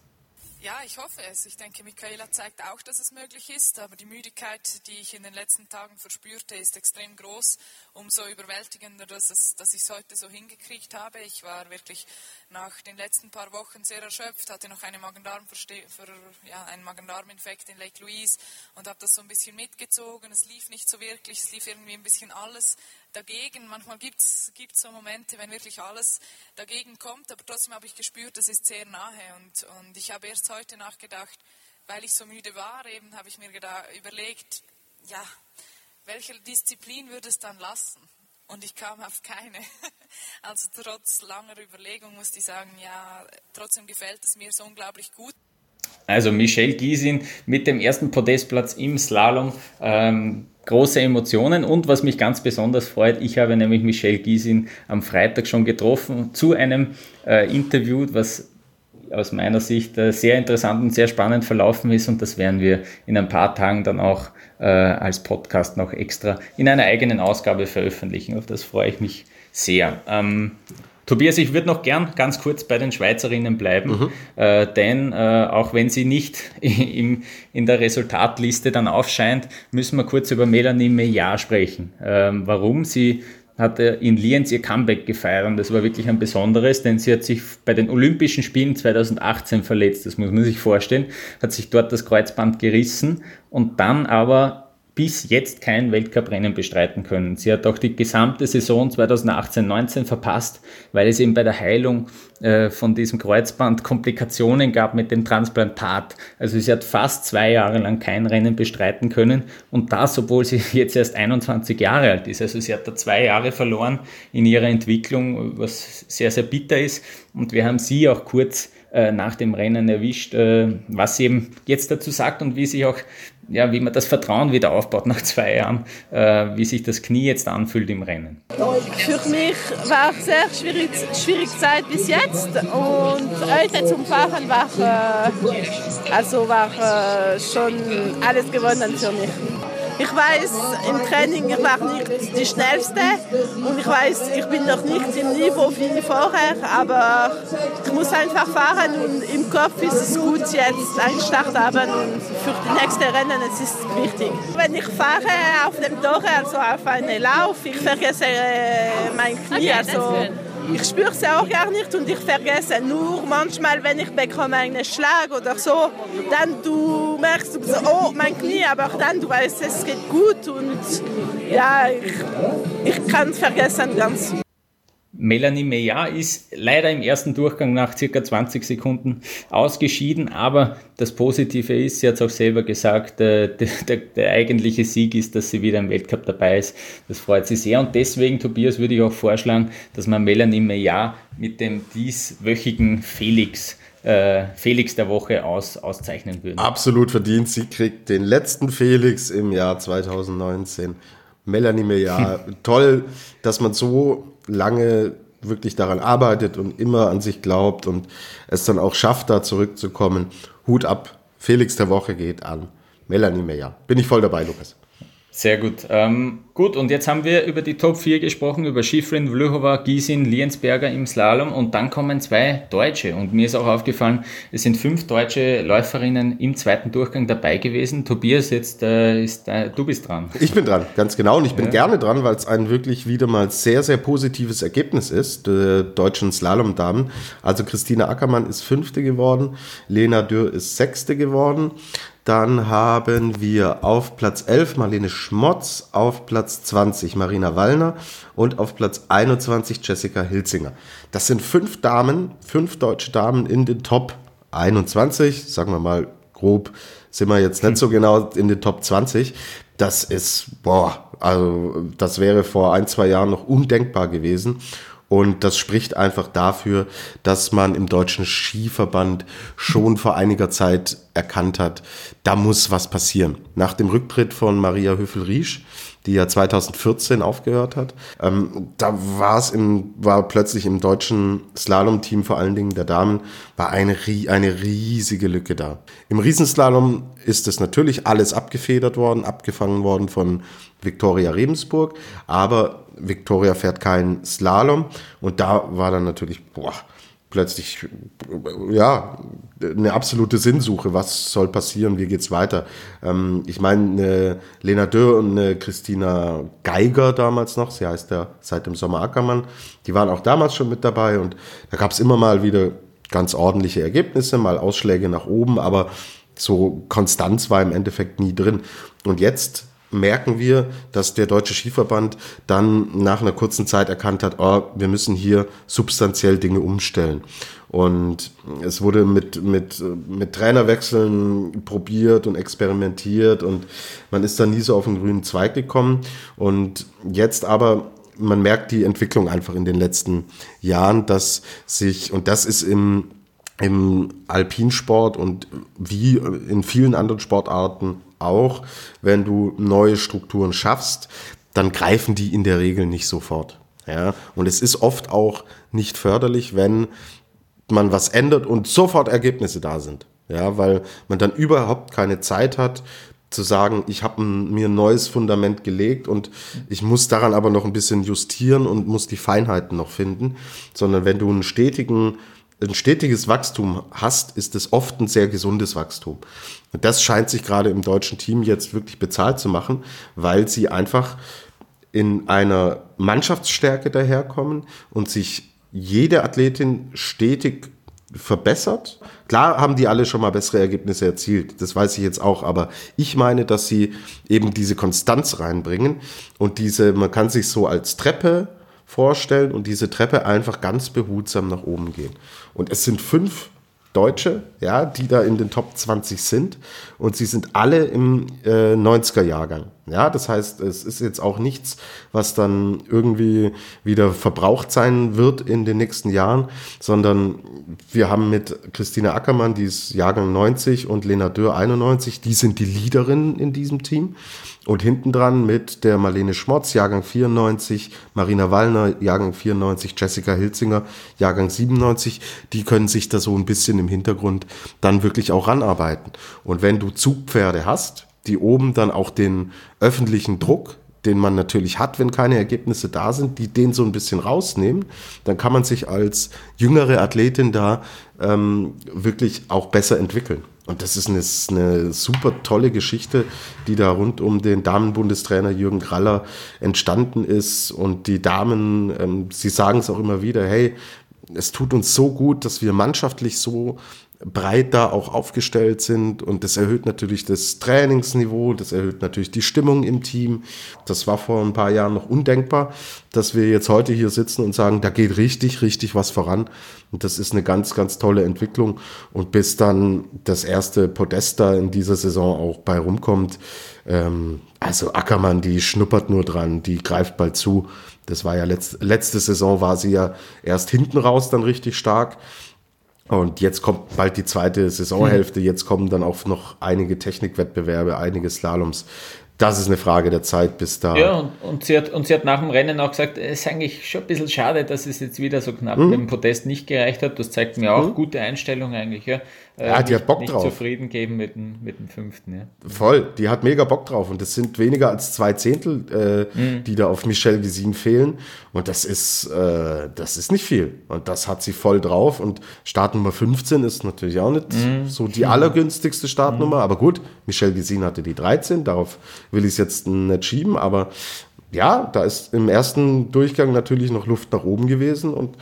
Ja, ich hoffe es. Ich denke, Michaela zeigt auch, dass es möglich ist, aber die Müdigkeit, die ich in den letzten Tagen verspürte, ist extrem groß. Umso überwältigender, dass, es, dass ich es heute so hingekriegt habe. Ich war wirklich nach den letzten paar Wochen sehr erschöpft, hatte noch eine Magen-Darm ja, einen Magen-Darm-Infekt in Lake Louise und habe das so ein bisschen mitgezogen. Es lief nicht so wirklich, es lief irgendwie ein bisschen alles dagegen. Manchmal gibt es so Momente, wenn wirklich alles dagegen kommt, aber trotzdem habe ich gespürt, es ist sehr nahe. Und, und ich habe erst heute nachgedacht, weil ich so müde war, eben habe ich mir überlegt, ja, welche Disziplin würde es dann lassen? Und ich kam auf keine. Also trotz langer Überlegung musste ich sagen, ja, trotzdem gefällt es mir so unglaublich gut. Also Michelle Giesin mit dem ersten Podestplatz im Slalom. Ähm, große Emotionen und was mich ganz besonders freut, ich habe nämlich Michelle Giesin am Freitag schon getroffen zu einem äh, Interview, was aus meiner Sicht äh, sehr interessant und sehr spannend verlaufen ist und das werden wir in ein paar Tagen dann auch äh, als Podcast noch extra in einer eigenen Ausgabe veröffentlichen. Auf das freue ich mich sehr. Ähm, Tobias, ich würde noch gern ganz kurz bei den Schweizerinnen bleiben, mhm. äh, denn äh, auch wenn sie nicht im, in der Resultatliste dann aufscheint, müssen wir kurz über Melanie Meillard sprechen. Ähm, warum? Sie hat in Lienz ihr Comeback gefeiert und das war wirklich ein besonderes, denn sie hat sich bei den Olympischen Spielen 2018 verletzt, das muss man sich vorstellen, hat sich dort das Kreuzband gerissen und dann aber bis jetzt kein Weltcuprennen bestreiten können. Sie hat auch die gesamte Saison 2018-19 verpasst, weil es eben bei der Heilung äh, von diesem Kreuzband Komplikationen gab mit dem Transplantat. Also sie hat fast zwei Jahre lang kein Rennen bestreiten können und das, obwohl sie jetzt erst 21 Jahre alt ist. Also sie hat da zwei Jahre verloren in ihrer Entwicklung, was sehr, sehr bitter ist. Und wir haben sie auch kurz äh, nach dem Rennen erwischt, äh, was sie eben jetzt dazu sagt und wie sich auch ja, wie man das Vertrauen wieder aufbaut nach zwei Jahren, äh, wie sich das Knie jetzt anfühlt im Rennen. Für mich war es sehr schwierig, schwierige Zeit bis jetzt und heute zum Fahren war, äh, also war äh, schon alles gewonnen für mich. Ich weiß, im Training ich war nicht die schnellste und ich weiß, ich bin noch nicht im Niveau wie vorher, aber ich muss einfach fahren und im Kopf ist es gut jetzt einen Start haben und für die nächsten Rennen es ist wichtig. Wenn ich fahre auf dem Tore, also auf einen Lauf, ich vergesse äh, mein Knie, also ich spüre es auch gar nicht und ich vergesse nur manchmal, wenn ich bekomme einen Schlag oder so, dann du merkst du, oh, mein Knie, aber dann du weißt, es geht gut und ja, ich, ich kann es vergessen ganz. Melanie Meillard ist leider im ersten Durchgang nach circa 20 Sekunden ausgeschieden, aber das Positive ist, sie hat es auch selber gesagt, äh, der, der, der, eigentliche Sieg ist, dass sie wieder im Weltcup dabei ist. Das freut sie sehr und deswegen, Tobias, würde ich auch vorschlagen, dass man Melanie Meillard mit dem dieswöchigen Felix äh, Felix der Woche aus, auszeichnen würde. Absolut verdient. Sie kriegt den letzten Felix im Jahr 2019. Melanie Meillard, toll, dass man so lange wirklich daran arbeitet und immer an sich glaubt und es dann auch schafft, da zurückzukommen. Hut ab, Felix der Woche geht an. Melanie Meyer. Bin ich voll dabei, Lukas. Sehr gut. Ähm, gut, und jetzt haben wir über die Top 4 gesprochen, über Schifrin, Vlhova, Giesin, Liensberger im Slalom und dann kommen zwei Deutsche. Und mir ist auch aufgefallen, es sind fünf deutsche Läuferinnen im zweiten Durchgang dabei gewesen. Tobias, jetzt äh, ist, äh, du bist dran. Ich bin dran, ganz genau. Und ich bin ja. gerne dran, weil es ein wirklich wieder mal sehr, sehr positives Ergebnis ist, der deutschen Slalomdamen. Also Christina Ackermann ist Fünfte geworden, Lena Dürr ist Sechste geworden. Dann haben wir auf Platz 11 Marlene Schmotz, auf Platz 20 Marina Wallner und auf Platz 21 Jessica Hilzinger. Das sind fünf Damen, fünf deutsche Damen in den Top 21, sagen wir mal grob, sind wir jetzt nicht so genau in den Top 20. Das ist, boah, also das wäre vor ein, zwei Jahren noch undenkbar gewesen. Und das spricht einfach dafür, dass man im deutschen Skiverband schon vor einiger Zeit erkannt hat, da muss was passieren. Nach dem Rücktritt von Maria Höfel-Riesch, die ja 2014 aufgehört hat, ähm, da war es im, war plötzlich im deutschen Slalom-Team, vor allen Dingen der Damen, war eine, eine riesige Lücke da. Im Riesenslalom ist es natürlich alles abgefedert worden, abgefangen worden von Viktoria Rebensburg, aber Victoria fährt keinen Slalom und da war dann natürlich, boah, plötzlich, ja, eine absolute Sinnsuche. Was soll passieren? Wie geht's weiter? Ähm, ich meine, eine Lena Dürr und eine Christina Geiger damals noch, sie heißt ja seit dem Sommer Ackermann, die waren auch damals schon mit dabei und da gab's immer mal wieder ganz ordentliche Ergebnisse, mal Ausschläge nach oben, aber so Konstanz war im Endeffekt nie drin. Und jetzt merken wir, dass der Deutsche Skiverband dann nach einer kurzen Zeit erkannt hat, oh, wir müssen hier substanziell Dinge umstellen. Und es wurde mit, mit, mit Trainerwechseln probiert und experimentiert und man ist da nie so auf den grünen Zweig gekommen. Und jetzt aber, man merkt die Entwicklung einfach in den letzten Jahren, dass sich, und das ist im im Alpinsport und wie in vielen anderen Sportarten auch, wenn du neue Strukturen schaffst, dann greifen die in der Regel nicht sofort. Ja, und es ist oft auch nicht förderlich, wenn man was ändert und sofort Ergebnisse da sind. Ja, weil man dann überhaupt keine Zeit hat, zu sagen, ich habe mir ein neues Fundament gelegt und ich muss daran aber noch ein bisschen justieren und muss die Feinheiten noch finden, sondern wenn du einen stetigen, ein stetiges Wachstum hast, ist es oft ein sehr gesundes Wachstum. Und das scheint sich gerade im deutschen Team jetzt wirklich bezahlt zu machen, weil sie einfach in einer Mannschaftsstärke daherkommen und sich jede Athletin stetig verbessert. Klar haben die alle schon mal bessere Ergebnisse erzielt, das weiß ich jetzt auch, aber ich meine, dass sie eben diese Konstanz reinbringen und diese, man kann sich so als Treppe vorstellen und diese Treppe einfach ganz behutsam nach oben gehen. Und es sind fünf Deutsche, ja, die da in den Top 20 sind und sie sind alle im äh, 90er Jahrgang. Ja, das heißt, es ist jetzt auch nichts, was dann irgendwie wieder verbraucht sein wird in den nächsten Jahren, sondern wir haben mit Christine Ackermann, die ist Jahrgang 90 und Lena Dürr 91, die sind die Leaderinnen in diesem Team. Und hinten dran mit der Marlene Schmotz, Jahrgang 94, Marina Wallner, Jahrgang 94, Jessica Hilzinger, Jahrgang 97, die können sich da so ein bisschen im Hintergrund dann wirklich auch ranarbeiten. Und wenn du Zugpferde hast, die oben dann auch den öffentlichen Druck den man natürlich hat, wenn keine Ergebnisse da sind, die den so ein bisschen rausnehmen, dann kann man sich als jüngere Athletin da ähm, wirklich auch besser entwickeln. Und das ist eine, eine, super tolle Geschichte, die da rund um den Damenbundestrainer Jürgen Kraller entstanden ist. Und die Damen, ähm, sie sagen es auch immer wieder, hey, es tut uns so gut, dass wir mannschaftlich so breit da auch aufgestellt sind und das erhöht natürlich das Trainingsniveau, das erhöht natürlich die Stimmung im Team. Das war vor ein paar Jahren noch undenkbar, dass wir jetzt heute hier sitzen und sagen, da geht richtig, richtig was voran und das ist eine ganz, ganz tolle Entwicklung und bis dann das erste Podest da in dieser Saison auch bei rumkommt, ähm, also Ackermann, die schnuppert nur dran, die greift bald zu. Das war ja letzt, letzte Saison war sie ja erst hinten raus dann richtig stark und jetzt kommt bald die zweite Saisonhälfte. Jetzt kommen dann auch noch einige Technikwettbewerbe, einige Slaloms. Das ist eine Frage der Zeit, bis da. Ja, und, und, sie, hat, und sie hat nach dem Rennen auch gesagt, es ist eigentlich schon ein bisschen schade, dass es jetzt wieder so knapp mhm. mit dem Podest nicht gereicht hat. Das zeigt mir auch mhm. gute Einstellung eigentlich. Ja, äh, ja die nicht, hat Bock nicht drauf. zufrieden geben mit dem, mit dem fünften. Ja. Voll, die hat mega Bock drauf. Und das sind weniger als zwei Zehntel, äh, mhm. die da auf Michelle Visin fehlen. Und das ist, äh, das ist nicht viel. Und das hat sie voll drauf. Und Startnummer 15 ist natürlich auch nicht mhm. so die allergünstigste Startnummer. Mhm. Aber gut, Michelle Visin hatte die 13. Darauf will ich es jetzt nicht schieben. Aber ja, da ist im ersten Durchgang natürlich noch Luft nach oben gewesen. Und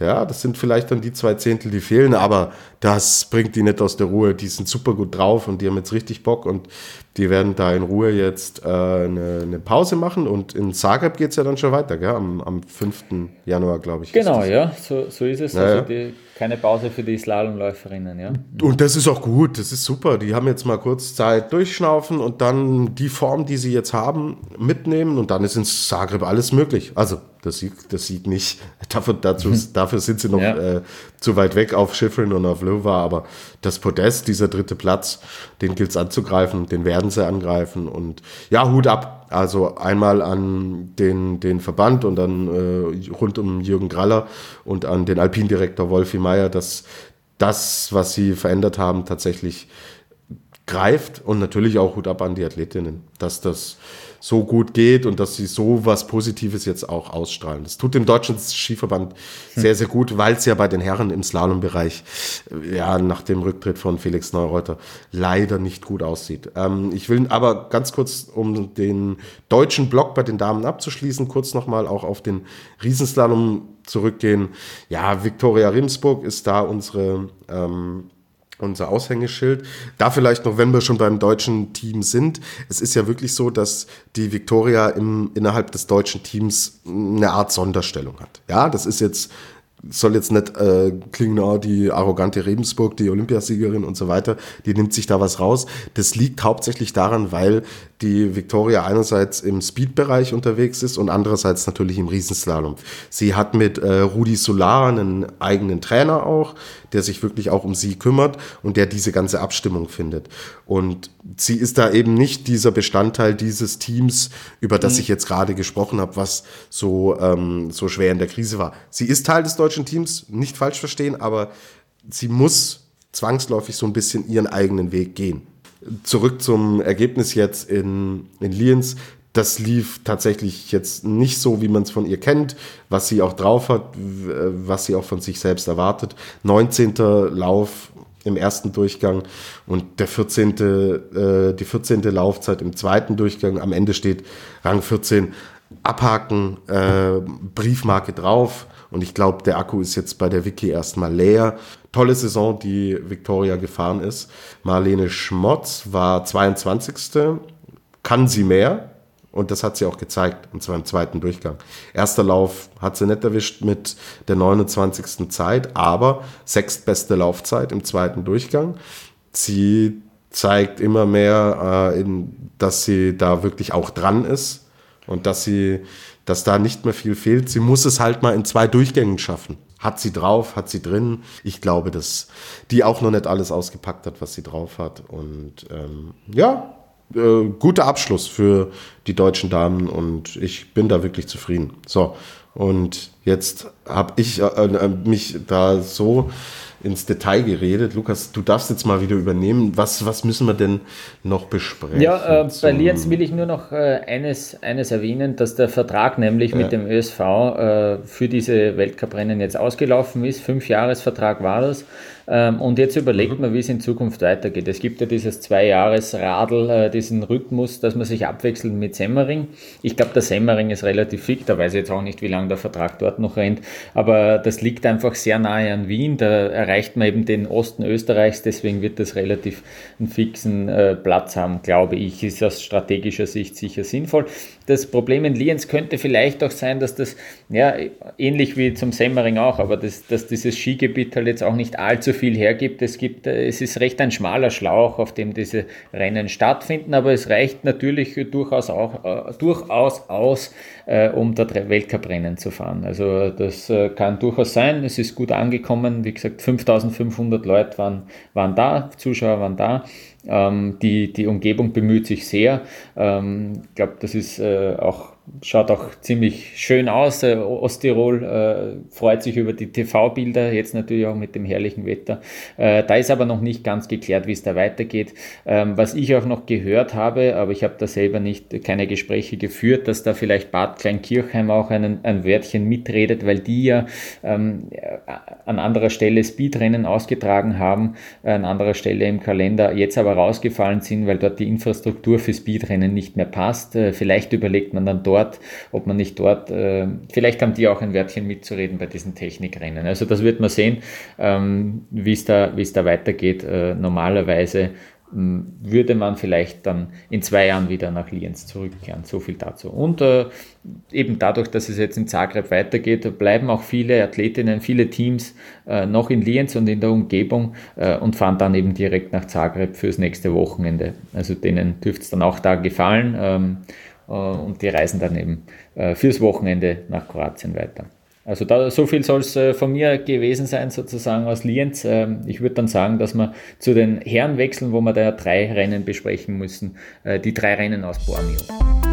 ja, das sind vielleicht dann die zwei Zehntel, die fehlen, aber das bringt die nicht aus der Ruhe. Die sind super gut drauf und die haben jetzt richtig Bock und die werden da in Ruhe jetzt äh, eine, eine, Pause machen und in Zagreb geht es ja dann schon weiter, gell? Am, am 5. Januar, glaube ich. Genau, ja, so, so ist es. Naja. Also die, keine Pause für die Slalomläuferinnen, ja. Und das ist auch gut, das ist super. Die haben jetzt mal kurz Zeit durchschnaufen und dann die Form, die sie jetzt haben, mitnehmen und dann ist in Zagreb alles möglich. Also, das sieht, das sieht nicht, dafür, dazu, dafür sind sie noch ja. äh, zu weit weg auf Schiffeln und auf Löwa, aber das Podest, dieser dritte Platz, den gilt es anzugreifen, den werden sie angreifen und ja, Hut ab. Also einmal an den, den Verband und dann äh, rund um Jürgen Graller und an den Alpindirektor Wolfi Meier, dass das, was sie verändert haben, tatsächlich greift und natürlich auch Hut ab an die Athletinnen, dass das so gut geht und dass sie so was Positives jetzt auch ausstrahlen. Das tut dem deutschen Skiverband sehr, sehr gut, weil es ja bei den Herren im Slalombereich äh, ja nach dem Rücktritt von Felix Neureuter leider nicht gut aussieht. Ähm, ich will aber ganz kurz, um den deutschen Block bei den Damen abzuschließen, kurz nochmal auch auf den Riesenslalom zurückgehen. Ja, Viktoria Rimsburg ist da unsere ähm, unser Aushängeschild. Da vielleicht noch, wenn wir schon beim deutschen Team sind. Es ist ja wirklich so, dass die Viktoria im, innerhalb des deutschen Teams eine Art Sonderstellung hat. Ja, das ist jetzt soll jetzt nicht äh, klingen, oh, die arrogante Rebensburg, die Olympiasiegerin und so weiter, die nimmt sich da was raus. Das liegt hauptsächlich daran, weil die Victoria einerseits im Speed-Bereich unterwegs ist und andererseits natürlich im Riesenslalom. Sie hat mit äh, Rudi Solar einen eigenen Trainer auch, der sich wirklich auch um sie kümmert und der diese ganze Abstimmung findet. Und sie ist da eben nicht dieser Bestandteil dieses Teams, über das mhm. ich jetzt gerade gesprochen habe, was so, ähm, so schwer in der Krise war. Sie ist Teil des deutschen Teams, nicht falsch verstehen, aber sie muss zwangsläufig so ein bisschen ihren eigenen Weg gehen. Zurück zum Ergebnis jetzt in, in Lienz. Das lief tatsächlich jetzt nicht so, wie man es von ihr kennt, was sie auch drauf hat, was sie auch von sich selbst erwartet. 19. Lauf im ersten Durchgang und der 14., äh, die 14. Laufzeit im zweiten Durchgang. Am Ende steht Rang 14. Abhaken, äh, Briefmarke drauf. Und ich glaube, der Akku ist jetzt bei der Wiki erstmal leer. Tolle Saison, die Victoria gefahren ist. Marlene Schmotz war 22. Kann sie mehr? Und das hat sie auch gezeigt, und zwar im zweiten Durchgang. Erster Lauf hat sie nicht erwischt mit der 29. Zeit, aber sechstbeste Laufzeit im zweiten Durchgang. Sie zeigt immer mehr, äh, dass sie da wirklich auch dran ist und dass sie, dass da nicht mehr viel fehlt. Sie muss es halt mal in zwei Durchgängen schaffen. Hat sie drauf, hat sie drin. Ich glaube, dass die auch noch nicht alles ausgepackt hat, was sie drauf hat. Und ähm, ja, äh, guter Abschluss für die deutschen Damen und ich bin da wirklich zufrieden. So, und jetzt habe ich äh, äh, mich da so ins Detail geredet. Lukas, du darfst jetzt mal wieder übernehmen. Was, was müssen wir denn noch besprechen? Ja, äh, bei Lienz will ich nur noch äh, eines, eines erwähnen, dass der Vertrag nämlich ja. mit dem ÖSV äh, für diese Weltcuprennen jetzt ausgelaufen ist. Fünf Jahresvertrag war das. Ähm, und jetzt überlegt mhm. man, wie es in Zukunft weitergeht. Es gibt ja dieses Zwei-Jahres-Radl, äh, diesen Rhythmus, dass man sich abwechselt mit Semmering. Ich glaube, der Semmering ist relativ fit, da weiß ich jetzt auch nicht, wie lange der Vertrag dort noch rennt, aber das liegt einfach sehr nahe an Wien. Da erreicht man eben den Osten Österreichs, deswegen wird das relativ einen fixen äh, Platz haben, glaube ich. Ist aus strategischer Sicht sicher sinnvoll. Das Problem in Lienz könnte vielleicht auch sein, dass das, ja, ähnlich wie zum Semmering auch, aber das, dass dieses Skigebiet halt jetzt auch nicht allzu viel hergibt. Es gibt, äh, es ist recht ein schmaler Schlauch, auf dem diese Rennen stattfinden, aber es reicht natürlich durchaus auch, äh, durchaus aus, äh, um dort Weltcuprennen zu fahren. Also das äh, kann durchaus sein. Es ist gut angekommen. Wie gesagt, 5500 Leute waren, waren da, Zuschauer waren da. Ähm, die, die Umgebung bemüht sich sehr. Ähm, ich glaube, das ist äh, auch schaut auch ziemlich schön aus. Äh, Osttirol äh, freut sich über die TV-Bilder, jetzt natürlich auch mit dem herrlichen Wetter. Äh, da ist aber noch nicht ganz geklärt, wie es da weitergeht. Ähm, was ich auch noch gehört habe, aber ich habe da selber nicht keine Gespräche geführt, dass da vielleicht Bad Kleinkirchheim auch einen, ein Wörtchen mitredet, weil die ja ähm, an anderer Stelle Speedrennen ausgetragen haben, an anderer Stelle im Kalender, jetzt aber rausgefallen sind, weil dort die Infrastruktur für Speedrennen nicht mehr passt. Äh, vielleicht überlegt man dann dort, dort, ob man nicht dort, äh, vielleicht haben die auch ein Wörtchen mitzureden bei diesen Technikrennen. Also das wird man sehen, ähm, wie es da, es da weitergeht. Äh, normalerweise hm, würde man vielleicht dann in zwei Jahren wieder nach Lienz zurückkehren. So viel dazu. Und äh, eben dadurch, dass es jetzt in Zagreb weitergeht, bleiben auch viele Athletinnen, viele Teams äh, noch in Lienz und in der Umgebung äh, und fahren dann eben direkt nach Zagreb fürs nächste Wochenende. Also denen dürfte es dann auch da gefallen. Ähm, äh, und die reisen dann eben äh, fürs Wochenende nach Kroatien weiter. Also da, so viel soll es äh, von mir gewesen sein, sozusagen aus Lienz. Ähm, ich würde dann sagen, dass wir zu den Herren wechseln, wo wir da drei Rennen besprechen müssen. Die drei Rennen aus Bormio.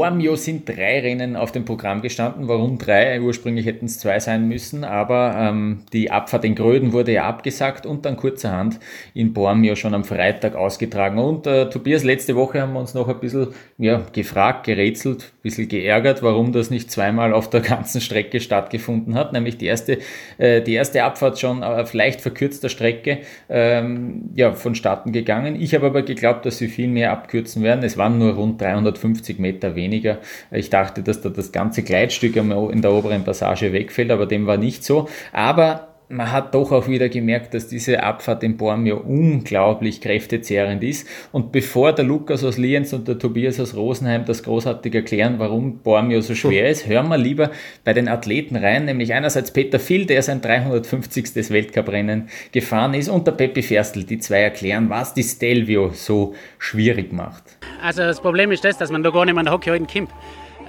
Bormio sind drei Rennen auf dem Programm gestanden. Warum drei? Ursprünglich hätten es zwei sein müssen, aber ähm, die Abfahrt in Gröden wurde ja abgesagt und dann kurzerhand in Bormio schon am Freitag ausgetragen. Und äh, Tobias, letzte Woche haben wir uns noch ein bisschen ja, gefragt, gerätselt, ein bisschen geärgert, warum das nicht zweimal auf der ganzen Strecke stattgefunden hat. Nämlich die erste, äh, die erste Abfahrt schon auf leicht verkürzter Strecke ähm, ja, vonstatten gegangen. Ich habe aber geglaubt, dass sie viel mehr abkürzen werden. Es waren nur rund 350 Meter Meter weniger. Ich dachte, dass da das ganze Gleitstück in der oberen Passage wegfällt, aber dem war nicht so. Aber man hat doch auch wieder gemerkt, dass diese Abfahrt in Bormio unglaublich kräftezehrend ist. Und bevor der Lukas aus Lienz und der Tobias aus Rosenheim das großartig erklären, warum Bormio so schwer ist, hören wir lieber bei den Athleten rein, nämlich einerseits Peter Phil, der sein 350. Weltcuprennen gefahren ist, und der Peppi Ferstl, die zwei erklären, was die Stelvio so schwierig macht. Also das Problem ist das, dass man da gar nicht mehr in der Hockey halten kommt.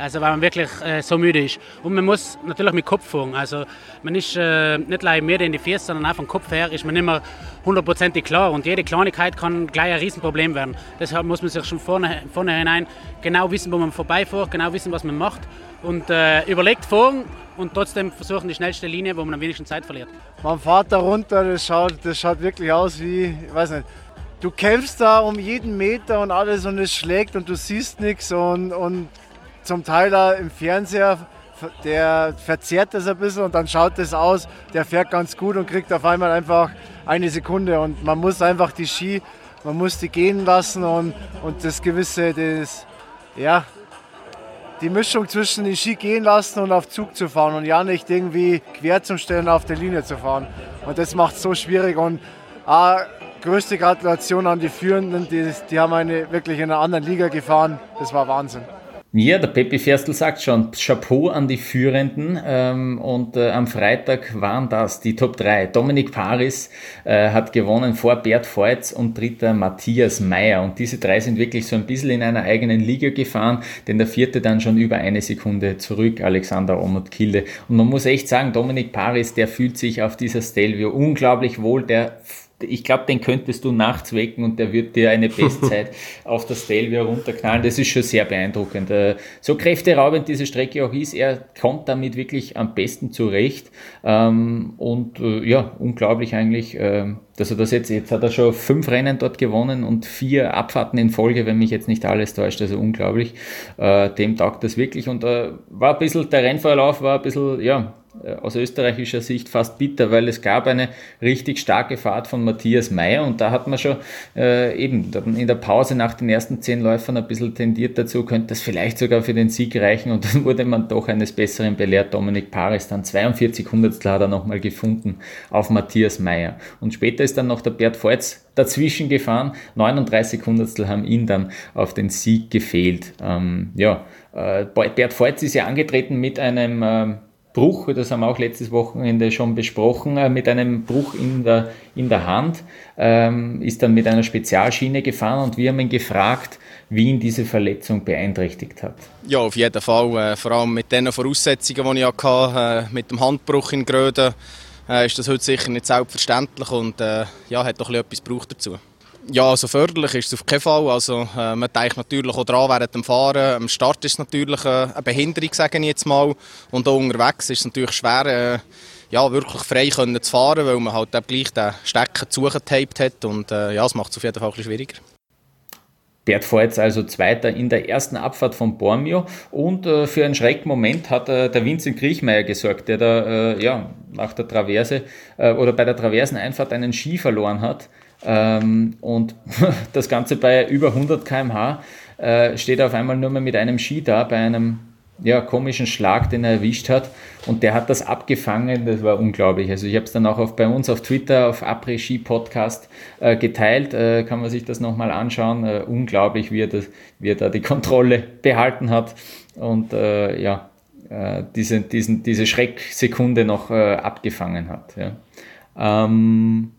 Also weil man wirklich äh, so müde ist. Und man muss natürlich mit Kopf fahren. Also man ist äh, nicht gleich mehr in die Füße, sondern auch vom Kopf her ist man nicht mehr hundertprozentig klar. Und jede Kleinigkeit kann gleich ein Riesenproblem werden. Deshalb muss man sich schon vorne, vornherein genau wissen, wo man vorbeifährt, genau wissen, was man macht. Und äh, überlegt fahren und trotzdem versuchen die schnellste Linie, wo man am wenigsten Zeit verliert. Man fährt da runter, das schaut, das schaut wirklich aus wie, ich weiß nicht, du kämpfst da um jeden Meter und alles und es schlägt und du siehst nichts und, und zum Teil im Fernseher, der verzerrt das ein bisschen und dann schaut das aus, der fährt ganz gut und kriegt auf einmal einfach eine Sekunde und man muss einfach die Ski, man muss die gehen lassen und, und das gewisse, das, ja, die Mischung zwischen den Ski gehen lassen und auf Zug zu fahren und ja nicht irgendwie quer zum Stellen auf der Linie zu fahren. Und das macht es so schwierig und ah, größte Gratulation an die Führenden, die, die haben eine wirklich in einer anderen Liga gefahren. Das war Wahnsinn. Ja, der Peppi Ferstl sagt schon, Chapeau an die Führenden. Ähm, und äh, am Freitag waren das die Top 3. Dominik Paris äh, hat gewonnen vor Bert Feutz und dritter Matthias Meyer. Und diese drei sind wirklich so ein bisschen in einer eigenen Liga gefahren, denn der vierte dann schon über eine Sekunde zurück, Alexander Omot Kilde. Und man muss echt sagen, Dominik Paris, der fühlt sich auf dieser Stelvio unglaublich wohl. Der ich glaube, den könntest du nachts wecken und der wird dir eine Bestzeit auf das Stelvio runterknallen. Das ist schon sehr beeindruckend. Äh, so kräfteraubend diese Strecke auch ist, er kommt damit wirklich am besten zurecht. Ähm, und äh, ja, unglaublich eigentlich, ähm, dass er das jetzt, jetzt hat er schon fünf Rennen dort gewonnen und vier Abfahrten in Folge, wenn mich jetzt nicht alles täuscht. Also unglaublich. Äh, dem taugt das wirklich und war ein bisschen, der Rennverlauf war ein bisschen, ja, aus österreichischer Sicht fast bitter, weil es gab eine richtig starke Fahrt von Matthias Mayer und da hat man schon äh, eben in der Pause nach den ersten zehn Läufern ein bisschen tendiert dazu, könnte das vielleicht sogar für den Sieg reichen und dann wurde man doch eines Besseren belehrt. Dominik Paris dann 42 Hundertstel hat er nochmal gefunden auf Matthias Mayer und später ist dann noch der Bert Voits dazwischen gefahren, 39 Hundertstel haben ihn dann auf den Sieg gefehlt. Ähm, ja, äh, Bert Voits ist ja angetreten mit einem ähm, Bruch, das haben wir auch letztes Wochenende schon besprochen, äh, mit einem Bruch in der, in der Hand, ähm, ist dann mit einer Spezialschiene gefahren und wir haben ihn gefragt, wie ihn diese Verletzung beeinträchtigt hat. Ja, auf jeden Fall. Äh, vor allem mit den Voraussetzungen, die ich hatte, äh, mit dem Handbruch in Gröden, äh, ist das heute sicher nicht selbstverständlich und äh, ja, hat doch etwas gebraucht dazu. Ja, also förderlich ist es auf keinen Fall. Also, äh, man denkt natürlich auch dran während dem Fahren. Am Start ist es natürlich äh, eine Behinderung, sage ich jetzt mal. Und auch unterwegs ist es natürlich schwer, äh, ja, wirklich frei können zu fahren, weil man halt gleich den Stecker zugetaped hat. Und äh, ja, das macht es auf jeden Fall ein bisschen schwieriger. Bert Voits also Zweiter in der ersten Abfahrt von Bormio und äh, für einen Schreckmoment hat äh, der Vincent Griechmeier gesorgt, der da äh, ja, nach der Traverse äh, oder bei der Traverseneinfahrt einen Ski verloren hat ähm, und das Ganze bei über 100 km/h äh, steht auf einmal nur mehr mit einem Ski da, bei einem ja, komischen Schlag, den er erwischt hat. Und der hat das abgefangen, das war unglaublich. Also ich habe es dann auch auf, bei uns auf Twitter, auf Après Ski Podcast äh, geteilt, äh, kann man sich das nochmal anschauen. Äh, unglaublich, wie er, das, wie er da die Kontrolle behalten hat und äh, ja, äh, diese, diesen, diese Schrecksekunde noch äh, abgefangen hat. Ja. Ähm,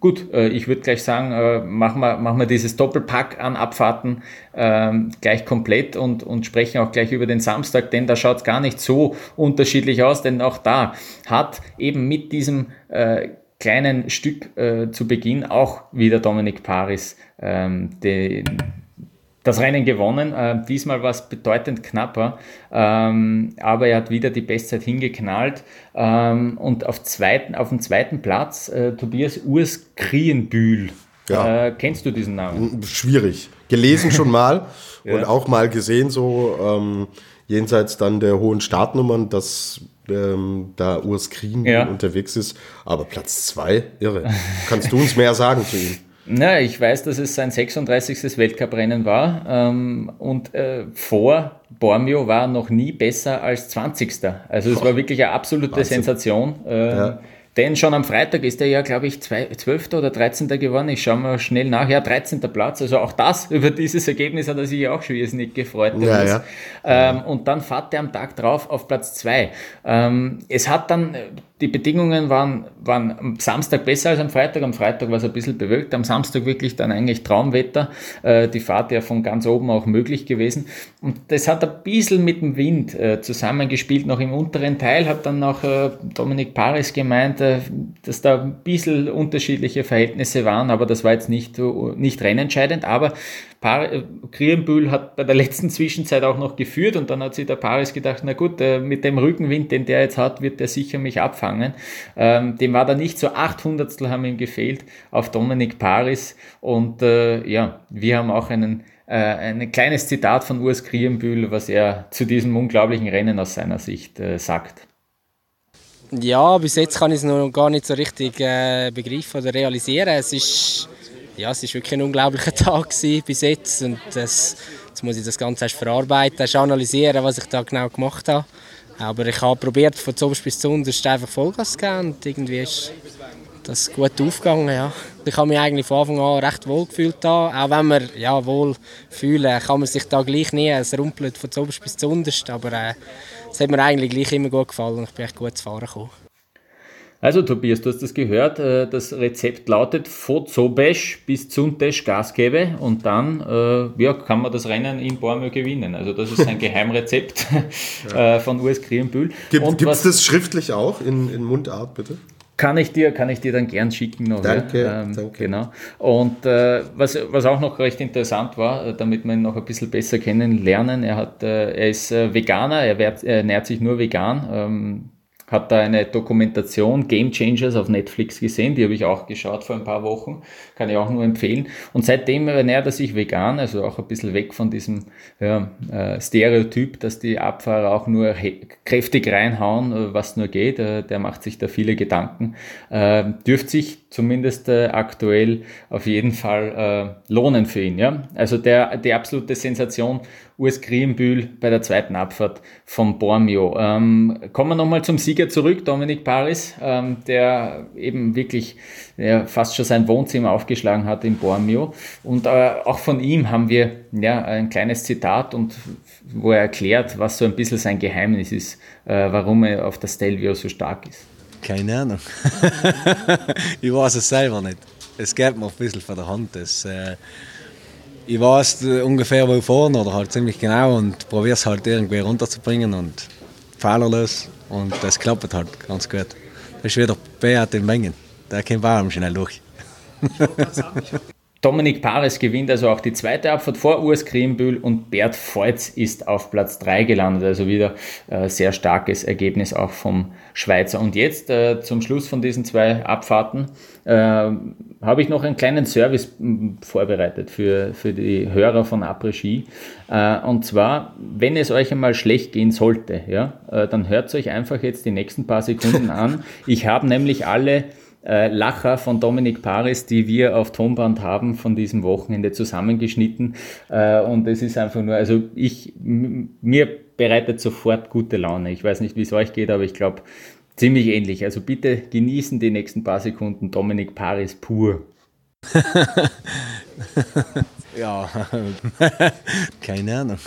Gut, äh, ich würde gleich sagen, äh, machen, wir, machen wir dieses Doppelpack an Abfahrten ähm, gleich komplett und, und sprechen auch gleich über den Samstag, denn da schaut es gar nicht so unterschiedlich aus, denn auch da hat eben mit diesem äh, kleinen Stück äh, zu Beginn auch wieder Dominik Paris ähm, den, das Rennen gewonnen. Äh, diesmal war es bedeutend knapper, ähm, aber er hat wieder die Bestzeit hingeknallt. Ähm, und auf, zweiten, auf dem zweiten Platz äh, Tobias Urs Krienbühl. Ja. Äh, kennst du diesen Namen? Schwierig. Gelesen schon mal ja. und auch mal gesehen, so ähm, jenseits dann der hohen Startnummern, dass ähm, da Urs Krien ja. unterwegs ist. Aber Platz zwei, irre. Kannst du uns mehr sagen zu ihm? Na, ich weiß, dass es sein 36. Weltcuprennen war ähm, und äh, vor Bormio war noch nie besser als 20. Also es war wirklich eine absolute Wahnsinn. Sensation. Äh, ja. Denn schon am Freitag ist er ja, glaube ich, 12. oder 13. geworden. Ich schaue mal schnell nach. Ja, 13. Platz. Also auch das, über dieses Ergebnis hat er sich auch schon nicht gefreut. Ja, ja. Ähm, und dann fährt er am Tag drauf auf Platz 2. Ähm, es hat dann die Bedingungen waren, waren am Samstag besser als am Freitag. Am Freitag war es ein bisschen bewölkt, am Samstag wirklich dann eigentlich Traumwetter. Äh, die Fahrt ja von ganz oben auch möglich gewesen. Und das hat ein bisschen mit dem Wind äh, zusammengespielt, noch im unteren Teil. Hat dann noch äh, Dominik Paris gemeint, dass da ein bisschen unterschiedliche Verhältnisse waren, aber das war jetzt nicht, nicht rennentscheidend. Aber Krienbühl äh, hat bei der letzten Zwischenzeit auch noch geführt und dann hat sich der Paris gedacht, na gut, äh, mit dem Rückenwind, den der jetzt hat, wird der sicher mich abfangen. Ähm, dem war da nicht so 800 haben ihm gefehlt auf Dominik Paris und äh, ja, wir haben auch einen ein kleines Zitat von Urs Krienbühl, was er zu diesem unglaublichen Rennen aus seiner Sicht sagt. Ja, bis jetzt kann ich es noch gar nicht so richtig äh, begreifen oder realisieren. Es ist ja, es ist wirklich ein unglaublicher Tag bis jetzt und das, jetzt muss ich das Ganze erst verarbeiten, erst analysieren, was ich da genau gemacht habe. Aber ich habe probiert, von zuoberst bis zu unterst einfach Vollgas zu geben und irgendwie ist das gut aufgegangen, ja. Ich habe mich eigentlich von Anfang an recht wohl gefühlt da. Auch wenn man ja, wohl fühlen, kann man sich da gleich nie. Es rumpelt von zuoberst bis zu unterst, aber äh, es hat mir eigentlich gleich immer gut gefallen und ich bin echt gut zu fahren gekommen. Also Tobias, du hast das gehört. Äh, das Rezept lautet Fozobesch bis Zuntesch Gas gebe und dann äh, ja, kann man das Rennen in Bormio gewinnen. Also das ist ein Geheimrezept ja. Äh, von US Krienbühl. Gibt es das schriftlich auch in, in Mundart, bitte? Kann ich dir, kann ich dir dann gern schicken noch. Danke, ja? ähm, danke. Genau. Und äh, was, was auch noch recht interessant war, damit wir ihn noch ein bisschen besser kennenlernen, er, hat, äh, er ist äh, Veganer, er, wehrt, er ernährt sich nur vegan. Ähm, hat da eine Dokumentation Game Changers auf Netflix gesehen, die habe ich auch geschaut vor ein paar Wochen, kann ich auch nur empfehlen. Und seitdem ernährt er sich vegan, also auch ein bisschen weg von diesem ja, äh, Stereotyp, dass die Abfahrer auch nur kräftig reinhauen, äh, was nur geht. Äh, der macht sich da viele Gedanken. Äh, dürfte sich zumindest äh, aktuell auf jeden Fall äh, lohnen für ihn. Ja? Also der, die absolute Sensation Urs Grienbühl bei der zweiten Abfahrt von Bormio. Ähm, kommen wir nochmal zum Sieger zurück, Dominik Paris, ähm, der eben wirklich ja, fast schon sein Wohnzimmer aufgeschlagen hat in Bormio. Und äh, auch von ihm haben wir ja, ein kleines Zitat und wo er erklärt, was so ein bisschen sein Geheimnis ist, äh, warum er auf der Stelvio so stark ist. Keine Ahnung. ich weiß es selber nicht. Es geht mir ein bisschen von der Hand. Es, äh, ich weiß ungefähr, wo ich fahre, oder halt ziemlich genau und probiere es halt irgendwie runterzubringen und fehlerlos. Und das klappt halt ganz gut. Das ist wieder Beat in Mengen. Der kommt auch schnell durch. Dominik Pares gewinnt also auch die zweite Abfahrt vor Urs Kriembühl und Bert Feutz ist auf Platz 3 gelandet. Also wieder äh, sehr starkes Ergebnis auch vom Schweizer. Und jetzt äh, zum Schluss von diesen zwei Abfahrten äh, habe ich noch einen kleinen Service vorbereitet für, für die Hörer von Après Ski. Äh, und zwar, wenn es euch einmal schlecht gehen sollte, ja, äh, dann hört es euch einfach jetzt die nächsten paar Sekunden an. Ich habe nämlich alle äh, Lacher von Dominik Paris, die wir auf Tonband haben von diesem Wochenende zusammengeschnitten. Äh, und es ist einfach nur, also ich, mir bereitet sofort gute Laune. Ich weiß nicht, wie es euch geht, aber ich glaube, ziemlich ähnlich. Also bitte genießen die nächsten paar Sekunden Dominik Paris pur. ja, keine Ahnung.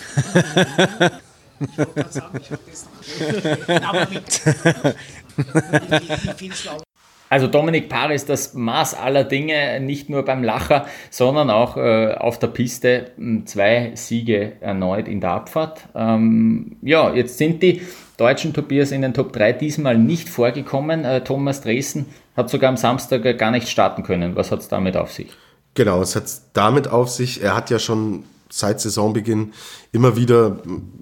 Also Dominik Paris, das Maß aller Dinge, nicht nur beim Lacher, sondern auch äh, auf der Piste zwei Siege erneut in der Abfahrt. Ähm, ja, jetzt sind die deutschen Tobias in den Top 3 diesmal nicht vorgekommen. Äh, Thomas Dresden hat sogar am Samstag gar nicht starten können. Was hat es damit auf sich? Genau, es hat damit auf sich, er hat ja schon seit Saisonbeginn immer wieder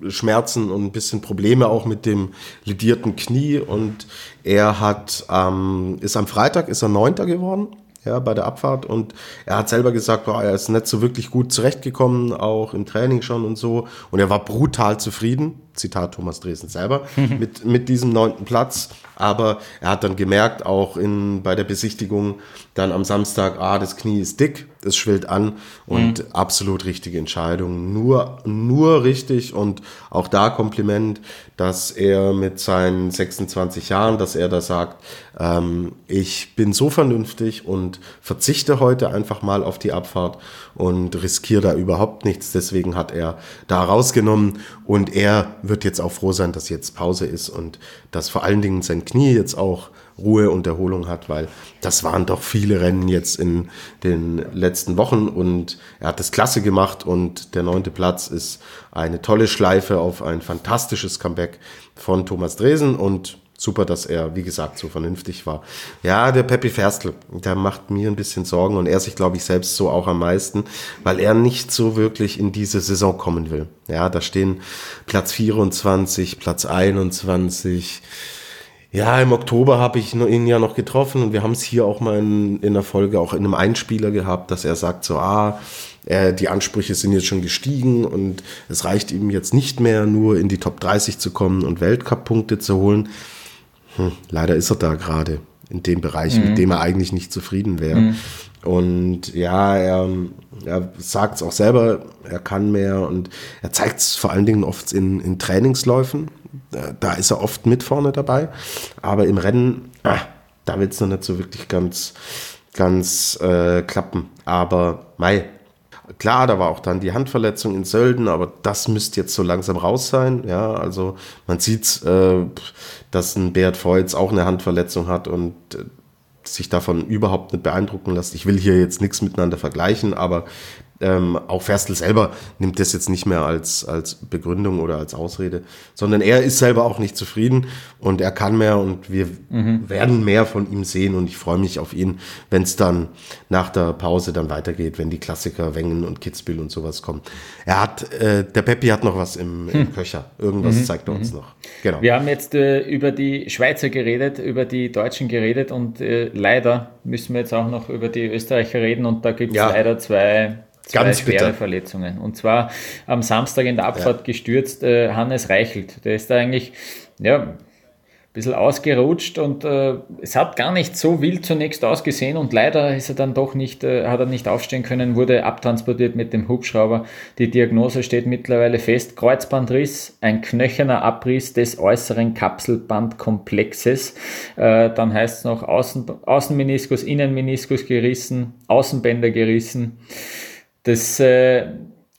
Schmerzen und ein bisschen Probleme auch mit dem lidierten Knie. Und er hat ähm, ist am Freitag ist er Neunter geworden ja, bei der Abfahrt. Und er hat selber gesagt, boah, er ist nicht so wirklich gut zurechtgekommen, auch im Training schon und so. Und er war brutal zufrieden, Zitat Thomas Dresden selber, mit, mit diesem neunten Platz, aber er hat dann gemerkt, auch in, bei der Besichtigung dann am Samstag, ah, das Knie ist dick, es schwillt an und mhm. absolut richtige Entscheidung. Nur, nur richtig und auch da Kompliment, dass er mit seinen 26 Jahren, dass er da sagt, ähm, ich bin so vernünftig und verzichte heute einfach mal auf die Abfahrt und riskiere da überhaupt nichts. Deswegen hat er da rausgenommen und er wird jetzt auch froh sein, dass jetzt Pause ist und dass vor allen Dingen sein Knie jetzt auch Ruhe und Erholung hat, weil das waren doch viele Rennen jetzt in den letzten Wochen und er hat das klasse gemacht und der neunte Platz ist eine tolle Schleife auf ein fantastisches Comeback von Thomas Dresen und super, dass er, wie gesagt, so vernünftig war. Ja, der Peppi Ferstl, der macht mir ein bisschen Sorgen und er sich, glaube ich, selbst so auch am meisten, weil er nicht so wirklich in diese Saison kommen will. Ja, da stehen Platz 24, Platz 21, ja, im Oktober habe ich ihn ja noch getroffen und wir haben es hier auch mal in, in der Folge, auch in einem Einspieler gehabt, dass er sagt so, ah, äh, die Ansprüche sind jetzt schon gestiegen und es reicht ihm jetzt nicht mehr, nur in die Top 30 zu kommen und Weltcup-Punkte zu holen. Hm, leider ist er da gerade in dem Bereich, mhm. mit dem er eigentlich nicht zufrieden wäre. Mhm. Und ja, er, er sagt es auch selber, er kann mehr und er zeigt es vor allen Dingen oft in, in Trainingsläufen da ist er oft mit vorne dabei. Aber im Rennen, ah, da wird es noch nicht so wirklich ganz, ganz äh, klappen. Aber Mai, klar, da war auch dann die Handverletzung in Sölden, aber das müsste jetzt so langsam raus sein. Ja, also man sieht, äh, dass ein Beat Voits auch eine Handverletzung hat und äh, sich davon überhaupt nicht beeindrucken lässt. Ich will hier jetzt nichts miteinander vergleichen, aber ähm, auch Ferstl selber nimmt das jetzt nicht mehr als, als Begründung oder als Ausrede, sondern er ist selber auch nicht zufrieden und er kann mehr und wir mhm. werden mehr von ihm sehen und ich freue mich auf ihn, wenn es dann nach der Pause dann weitergeht, wenn die Klassiker Wengen und Kitzbühel und sowas kommen. Er hat, äh, der Peppi hat noch was im, im hm. Köcher. Irgendwas mhm. zeigt er uns mhm. noch. Genau. Wir haben jetzt äh, über die Schweizer geredet, über die Deutschen geredet und äh, leider müssen wir jetzt auch noch über die Österreicher reden und da gibt es ja. leider zwei zwei Ganz schwere bitter. Verletzungen. Und zwar am Samstag in der Abfahrt ja. gestürzt äh, Hannes Reichelt. Der ist da eigentlich, ja, ein bisschen ausgerutscht und äh, es hat gar nicht so wild zunächst ausgesehen und leider ist er dann doch nicht, äh, hat er nicht aufstehen können, wurde abtransportiert mit dem Hubschrauber. Die Diagnose steht mittlerweile fest, Kreuzbandriss, ein knöcherner Abriss des äußeren Kapselbandkomplexes. Äh, dann heißt es noch Außen, Außenmeniskus, Innenmeniskus gerissen, Außenbänder gerissen. Das äh,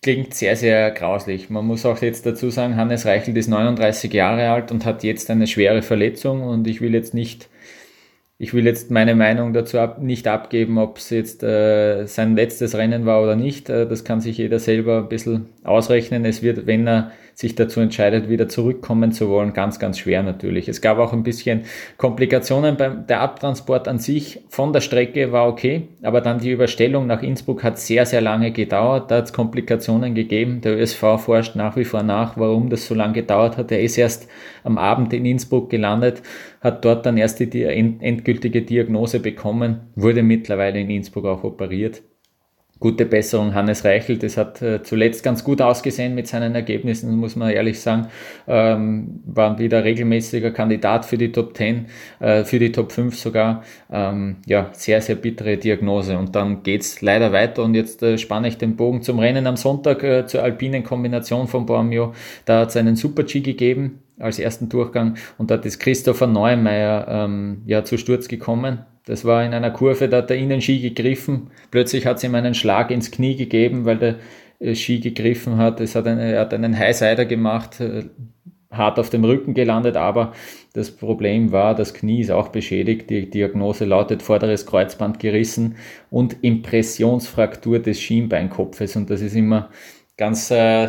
klingt sehr, sehr grauslich. Man muss auch jetzt dazu sagen, Hannes Reichelt ist 39 Jahre alt und hat jetzt eine schwere Verletzung und ich will jetzt nicht ich will jetzt meine Meinung dazu ab, nicht abgeben, ob es jetzt äh, sein letztes Rennen war oder nicht. Äh, das kann sich jeder selber ein bisschen ausrechnen. Es wird, wenn er sich dazu entscheidet, wieder zurückkommen zu wollen, ganz, ganz schwer natürlich. Es gab auch ein bisschen Komplikationen beim der Abtransport an sich von der Strecke war okay, aber dann die Überstellung nach Innsbruck hat sehr, sehr lange gedauert. Da hat es Komplikationen gegeben. Der ÖSV forscht nach wie vor nach, warum das so lange gedauert hat. Er ist erst am Abend in Innsbruck gelandet, hat dort dann erst die endgültige Diagnose bekommen, wurde mittlerweile in Innsbruck auch operiert gute Besserung Hannes Reichel. Das hat äh, zuletzt ganz gut ausgesehen mit seinen Ergebnissen, muss man ehrlich sagen. Ähm, war wieder regelmäßiger Kandidat für die Top 10, äh, für die Top 5 sogar. Ähm, ja, sehr, sehr bittere Diagnose. Und dann geht's leider weiter und jetzt äh, spanne ich den Bogen zum Rennen am Sonntag äh, zur alpinen Kombination von Bormio. Da hat es einen Super-G gegeben als ersten Durchgang und da ist Christopher Neumeier ähm, ja zu Sturz gekommen das war in einer Kurve, da hat der Innenski gegriffen. Plötzlich hat es ihm einen Schlag ins Knie gegeben, weil der äh, Ski gegriffen hat. Es hat eine, er hat einen Highsider gemacht, äh, hart auf dem Rücken gelandet, aber das Problem war, das Knie ist auch beschädigt. Die Diagnose lautet vorderes Kreuzband gerissen und Impressionsfraktur des Schienbeinkopfes. Und das ist immer ganz äh,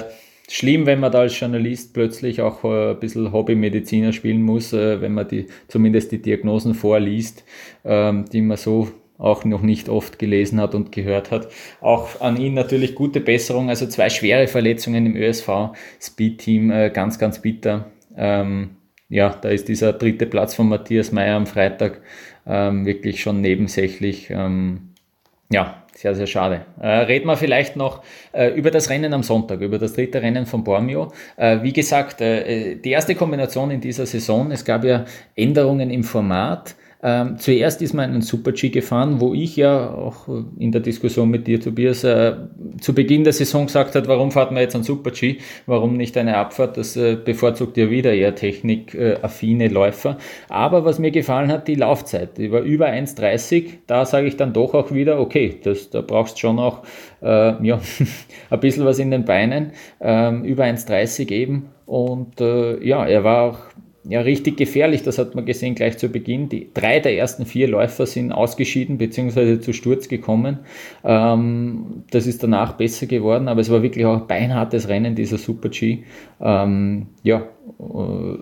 schlimm, wenn man da als Journalist plötzlich auch äh, ein bisschen Hobbymediziner spielen muss, äh, wenn man die, zumindest die Diagnosen vorliest, ähm, die man so auch noch nicht oft gelesen hat und gehört hat. Auch an ihn natürlich gute Besserung, also zwei schwere Verletzungen im ÖSV Speed Team, äh, ganz, ganz bitter. Ähm, ja, da ist dieser dritte Platz von Matthias Meyer am Freitag ähm, wirklich schon nebensächlich. Ja, sehr, sehr schade. Äh, reden wir vielleicht noch äh, über das Rennen am Sonntag, über das dritte Rennen von Bormio. Äh, wie gesagt, äh, die erste Kombination in dieser Saison, es gab ja Änderungen im Format. Ähm, zuerst ist man einen Super-G gefahren, wo ich ja auch in der Diskussion mit dir, Tobias, äh, zu Beginn der Saison gesagt hat, warum fahrt man jetzt einen Super-G, warum nicht eine Abfahrt, das äh, bevorzugt ja wieder eher technikaffine Läufer. Aber was mir gefallen hat, die Laufzeit, die war über 1,30, da sage ich dann doch auch wieder, okay, das, da brauchst schon auch äh, ja, ein bisschen was in den Beinen, ähm, über 1,30 eben. Und äh, ja, er war auch ja, richtig gefährlich, das hat man gesehen gleich zu Beginn. Die drei der ersten vier Läufer sind ausgeschieden bzw. zu Sturz gekommen. Ähm, das ist danach besser geworden, aber es war wirklich auch ein beinhartes Rennen, dieser Super G. Ähm, ja, äh,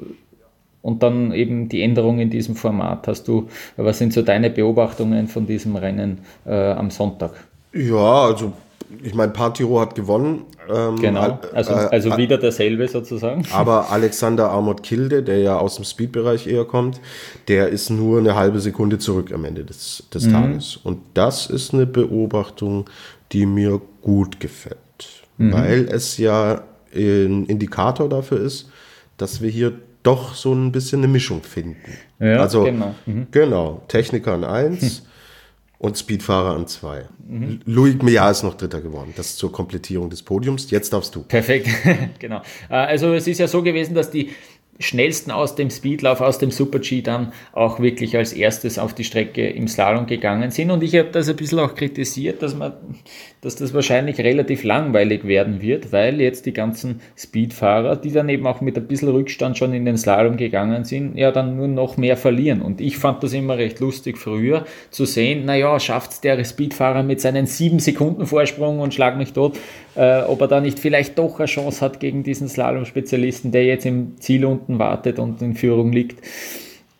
und dann eben die Änderung in diesem Format. Hast du, was sind so deine Beobachtungen von diesem Rennen äh, am Sonntag? Ja, also ich meine, Partiro hat gewonnen. Ähm, genau, also, äh, also wieder derselbe sozusagen. Aber Alexander Armut Kilde, der ja aus dem Speed-Bereich eher kommt, der ist nur eine halbe Sekunde zurück am Ende des, des mhm. Tages. Und das ist eine Beobachtung, die mir gut gefällt, mhm. weil es ja ein Indikator dafür ist, dass wir hier doch so ein bisschen eine Mischung finden. Ja, also genau, mhm. genau Techniker an 1, und Speedfahrer an zwei. Mhm. Louis Meillard ist noch Dritter geworden. Das zur Komplettierung des Podiums. Jetzt darfst du. Perfekt, genau. Äh, also es ist ja so gewesen, dass die schnellsten aus dem Speedlauf, aus dem Super-G dann auch wirklich als erstes auf die Strecke im Slalom gegangen sind. Und ich habe das ein bisschen auch kritisiert, dass, man, dass das wahrscheinlich relativ langweilig werden wird, weil jetzt die ganzen Speedfahrer, die dann eben auch mit ein bisschen Rückstand schon in den Slalom gegangen sind, ja dann nur noch mehr verlieren. Und ich fand das immer recht lustig früher zu sehen, naja, schafft der Speedfahrer mit seinen sieben Sekunden Vorsprung und schlag mich tot, äh, ob er da nicht vielleicht doch eine Chance hat gegen diesen Slalom-Spezialisten, der jetzt im Ziel unten wartet und in Führung liegt.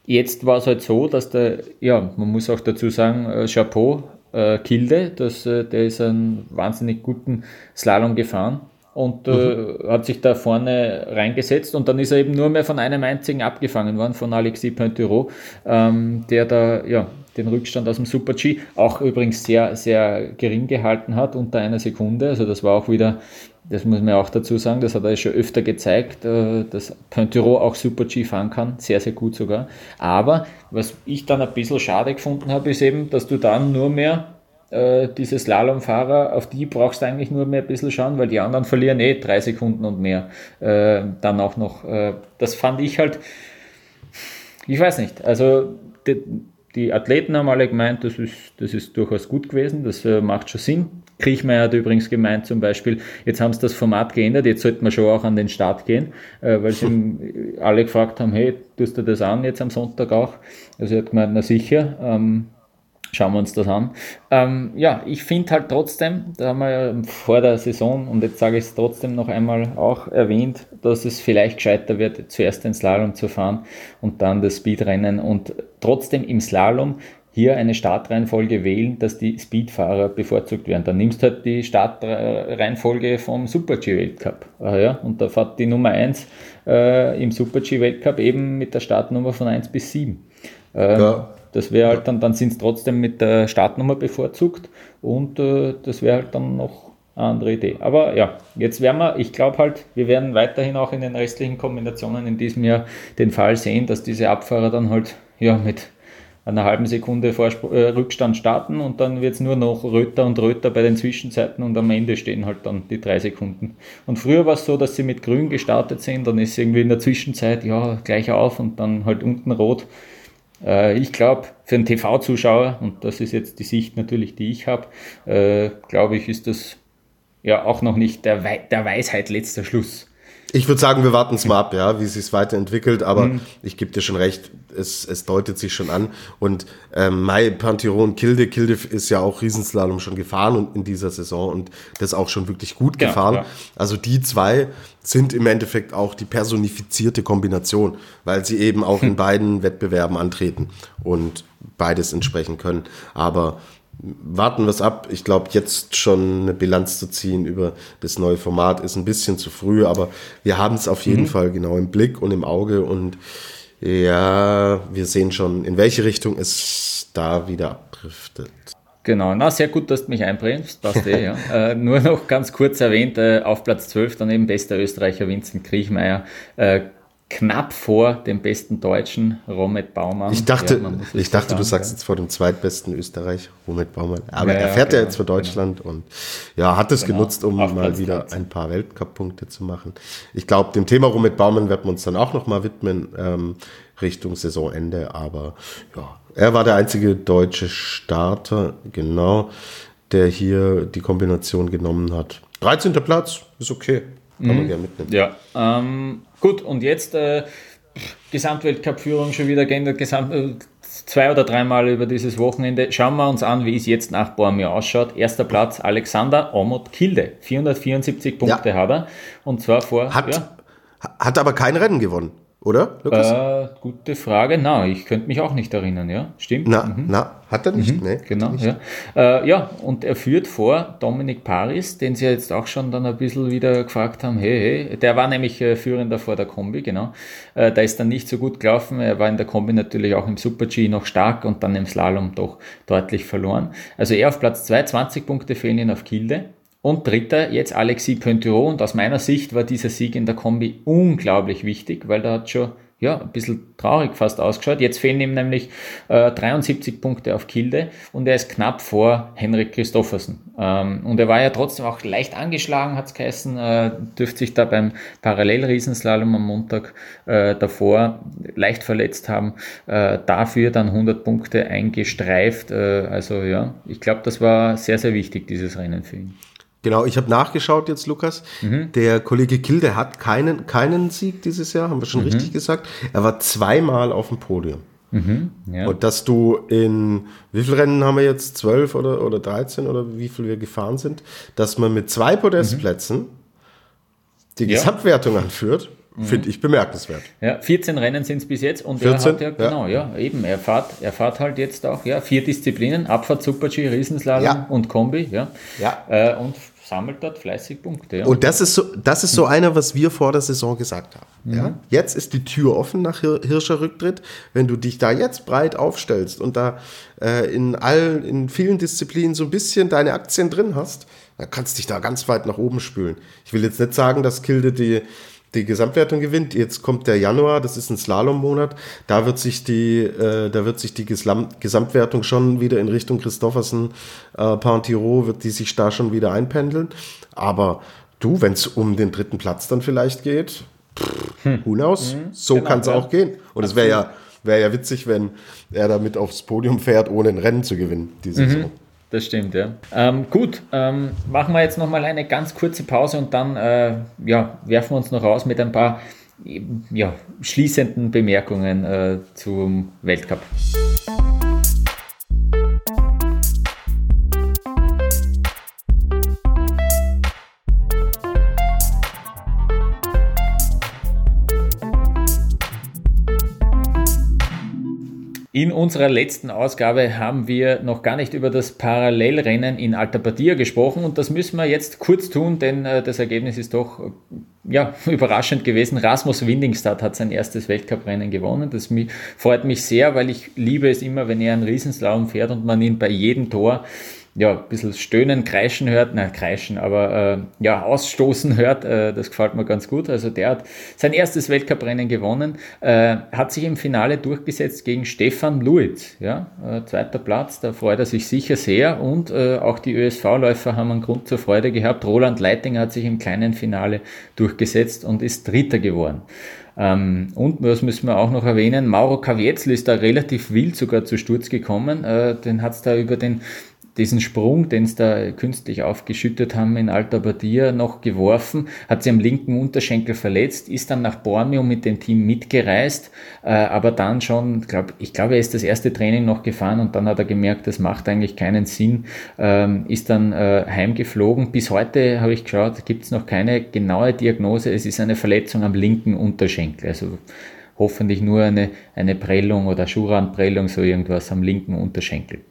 Jetzt war es halt so, dass der, ja, man muss auch dazu sagen, äh, Chapeau, äh, Kilde, das, äh, der ist einen wahnsinnig guten Slalom gefahren und äh, mhm. hat sich da vorne reingesetzt und dann ist er eben nur mehr von einem einzigen abgefangen worden, von Alexis Pointureau, ähm, der da ja, den Rückstand aus dem Super G auch übrigens sehr, sehr gering gehalten hat, unter einer Sekunde. Also das war auch wieder, das muss man auch dazu sagen, das hat er schon öfter gezeigt, äh, dass Pointureau auch Super G fahren kann, sehr, sehr gut sogar. Aber was ich dann ein bisschen schade gefunden habe, ist eben, dass du dann nur mehr äh, diese Slalomfahrer, auf die brauchst du eigentlich nur mehr ein bisschen schauen, weil die anderen verlieren eh drei Sekunden und mehr. Äh, dann auch noch, äh, das fand ich halt, ich weiß nicht, also die, Athleten haben alle gemeint, das ist, das ist durchaus gut gewesen, das äh, macht schon Sinn. Kriechmeier hat übrigens gemeint zum Beispiel, jetzt haben sie das Format geändert, jetzt sollten wir schon auch an den Start gehen, äh, weil sie alle gefragt haben, hey, tust du das an jetzt am Sonntag auch? Also er hat gemeint, na sicher, ähm, Schauen wir uns das an. Ähm, ja, ich finde halt trotzdem, da haben wir ja vor der Saison, und jetzt sage ich es trotzdem noch einmal auch erwähnt, dass es vielleicht gescheiter wird, zuerst den Slalom zu fahren und dann das Speedrennen und trotzdem im Slalom hier eine Startreihenfolge wählen, dass die Speedfahrer bevorzugt werden. Dann nimmst du halt die Startreihenfolge vom Super-G-Weltcup. Ah, ja? Und da fährt die Nummer 1 äh, im Super-G-Weltcup eben mit der Startnummer von 1 bis 7. Ähm, ja. Das wäre halt dann, dann sind es trotzdem mit der Startnummer bevorzugt und äh, das wäre halt dann noch eine andere Idee. Aber ja, jetzt werden wir, ich glaube halt, wir werden weiterhin auch in den restlichen Kombinationen in diesem Jahr den Fall sehen, dass diese Abfahrer dann halt ja mit einer halben Sekunde Vorspr äh, Rückstand starten und dann wird es nur noch Röter und Röter bei den Zwischenzeiten und am Ende stehen halt dann die drei Sekunden. Und früher war es so, dass sie mit grün gestartet sind, dann ist irgendwie in der Zwischenzeit ja gleich auf und dann halt unten rot. Äh, ich glaube, für einen TV-Zuschauer, und das ist jetzt die Sicht natürlich, die ich habe, äh, glaube ich, ist das ja auch noch nicht der, We der Weisheit letzter Schluss. Ich würde sagen, wir warten es mal ab, ja, wie es sich weiterentwickelt, aber mhm. ich gebe dir schon recht, es, es deutet sich schon an. Und ähm, Mai Pantheron Kilde, Kilde ist ja auch Riesenslalom schon gefahren und in dieser Saison und das auch schon wirklich gut gefahren. Ja, also die zwei sind im Endeffekt auch die personifizierte Kombination, weil sie eben auch in beiden Wettbewerben antreten und beides entsprechen können. Aber warten wir es ab. Ich glaube, jetzt schon eine Bilanz zu ziehen über das neue Format ist ein bisschen zu früh, aber wir haben es auf jeden mhm. Fall genau im Blick und im Auge und ja, wir sehen schon, in welche Richtung es da wieder abdriftet. Genau, na sehr gut, dass du mich einbringst, passt eh, ja. äh, nur noch ganz kurz erwähnt, äh, auf Platz 12 dann eben bester Österreicher Vincent Kriechmeier. Äh, knapp vor dem besten Deutschen, Romet Baumann. Ich dachte, Ja, ich dachte sagen, du sagst ja. jetzt vor dem zweitbesten Österreich, Romet Baumann. Aber Ja, er fährt ja genau, jetzt für Deutschland und ja, hat es Genau, genutzt, um auf mal Platz wieder 13. ein paar Weltcup-Punkte zu machen. Ich glaube, dem Thema Romet Baumann werden wir uns dann auch nochmal widmen, ähm, Richtung Saisonende. Aber ja, er war der einzige deutsche Starter, genau, der hier die Kombination genommen hat. 13. Platz, ist okay. Kann man Mhm. gerne mitnehmen. Ja, ähm, gut, und jetzt äh, Gesamtweltcup-Führung schon wieder geändert, Gesamt, äh, zwei oder dreimal über dieses Wochenende. Schauen wir uns an, wie es jetzt nach Bormio ausschaut. Erster Platz Alexander Omot Kilde. 474 Punkte hat er. Und zwar vor. Hat, ja, hat aber kein Rennen gewonnen, oder, Lukas? äh, gute Frage. Na, ich könnte mich auch nicht erinnern, ja. Stimmt. na, Mhm. na, hat er nicht, ne? Genau, ja. Äh, ja, und er führt vor Dominik Paris, den sie jetzt auch schon dann ein bisschen wieder gefragt haben, hey, hey, der war nämlich äh, führender vor der Kombi, genau. Äh, da ist dann nicht so gut gelaufen, er war in der Kombi natürlich auch im Super-G noch stark und dann im Slalom doch deutlich verloren. Also er auf Platz 2, 20 Punkte fehlen ihn auf Kilde. Und dritter, jetzt Alexis Pointerot. Und aus meiner Sicht war dieser Sieg in der Kombi unglaublich wichtig, weil da hat schon ja, ein bisschen traurig fast ausgeschaut. Jetzt fehlen ihm nämlich äh, 73 Punkte auf Kilde und er ist knapp vor Henrik Christoffersen. Ähm, und er war ja trotzdem auch leicht angeschlagen, hat es geheißen, äh, dürfte sich da beim Parallelriesenslalom am Montag äh, davor leicht verletzt haben. Äh, dafür dann 100 Punkte eingestreift. Äh, also ja, ich glaube, das war sehr, sehr wichtig, dieses Rennen für ihn. Genau, ich habe nachgeschaut jetzt, Lukas. Mhm. Der Kollege Kilde hat keinen, keinen Sieg dieses Jahr, haben wir schon Mhm. richtig gesagt. Er war zweimal auf dem Podium. Mhm, ja. Und dass du in, wie viele Rennen haben wir jetzt? 12 oder, oder 13 oder wie viel wir gefahren sind? Dass man mit zwei Podestplätzen die Mhm. Ja. Mhm. Gesamtwertung anführt, finde ich bemerkenswert. Ja, 14 Rennen sind es bis jetzt und 14? er hat ja, genau, ja, eben, er fährt, er fährt halt jetzt auch, ja, vier Disziplinen, Abfahrt, Super-G, Riesenslalom Ja. und Kombi, ja, Ja. Äh, und sammelt dort fleißig Punkte, ja. Und das ist so, das ist so einer, was wir vor der Saison gesagt haben. Mhm. Ja? Jetzt ist die Tür offen nach Hir Hirscher Rücktritt. Wenn du dich da jetzt breit aufstellst und da äh, in all, in vielen Disziplinen so ein bisschen deine Aktien drin hast, dann kannst du dich da ganz weit nach oben spülen. Ich will jetzt nicht sagen, dass Kilde die, die Gesamtwertung gewinnt. Jetzt kommt der Januar, das ist ein Slalom-Monat. Da wird sich die, äh, da wird sich die Geslam Gesamtwertung schon wieder in Richtung Christoffersen, äh, Pantiro, wird die sich da schon wieder einpendeln. Aber du, wenn es um den dritten Platz dann vielleicht geht, pff, who knows? So Genau, kann es ja. auch gehen. Und es wäre ja, wäre ja witzig, wenn er damit aufs Podium fährt, ohne ein Rennen zu gewinnen, die Saison. Das stimmt, ja. Ähm, gut, ähm, machen wir jetzt nochmal eine ganz kurze Pause und dann äh, ja, werfen wir uns noch raus mit ein paar ja, schließenden Bemerkungen äh, zum Weltcup. In unserer letzten Ausgabe haben wir noch gar nicht über das Parallelrennen in Alta Badia gesprochen und das müssen wir jetzt kurz tun, denn äh, das Ergebnis ist doch äh, ja, überraschend gewesen. Rasmus Windingstad hat sein erstes Weltcuprennen gewonnen. Das freut mich sehr, weil ich liebe es immer, wenn er einen Riesenslalom fährt und man ihn bei jedem Tor ja, ein bisschen stöhnen, kreischen hört, nein, kreischen, aber äh, ja, ausstoßen hört, äh, das gefällt mir ganz gut. Also der hat sein erstes Weltcuprennen gewonnen, äh, hat sich im Finale durchgesetzt gegen Stefan Luiz, ja, äh, zweiter Platz, da freut er sich sicher sehr und äh, auch die ÖSV-Läufer haben einen Grund zur Freude gehabt. Roland Leitinger hat sich im kleinen Finale durchgesetzt und ist Dritter geworden. Ähm, und was müssen wir auch noch erwähnen, Mauro Kavietzel ist da relativ wild sogar zu Sturz gekommen, äh, den hat es da über den diesen Sprung, den sie da künstlich aufgeschüttet haben in Alta Badia, noch geworfen, hat sie am linken Unterschenkel verletzt, ist dann nach Bormio mit dem Team mitgereist, äh, aber dann schon, glaub, ich glaube, er ist das erste Training noch gefahren und dann hat er gemerkt, das macht eigentlich keinen Sinn, ähm, ist dann äh, heimgeflogen. Bis heute habe ich geschaut, gibt es noch keine genaue Diagnose, es ist eine Verletzung am linken Unterschenkel, also hoffentlich nur eine, eine Prellung oder Schuhrandprellung, so irgendwas am linken Unterschenkel.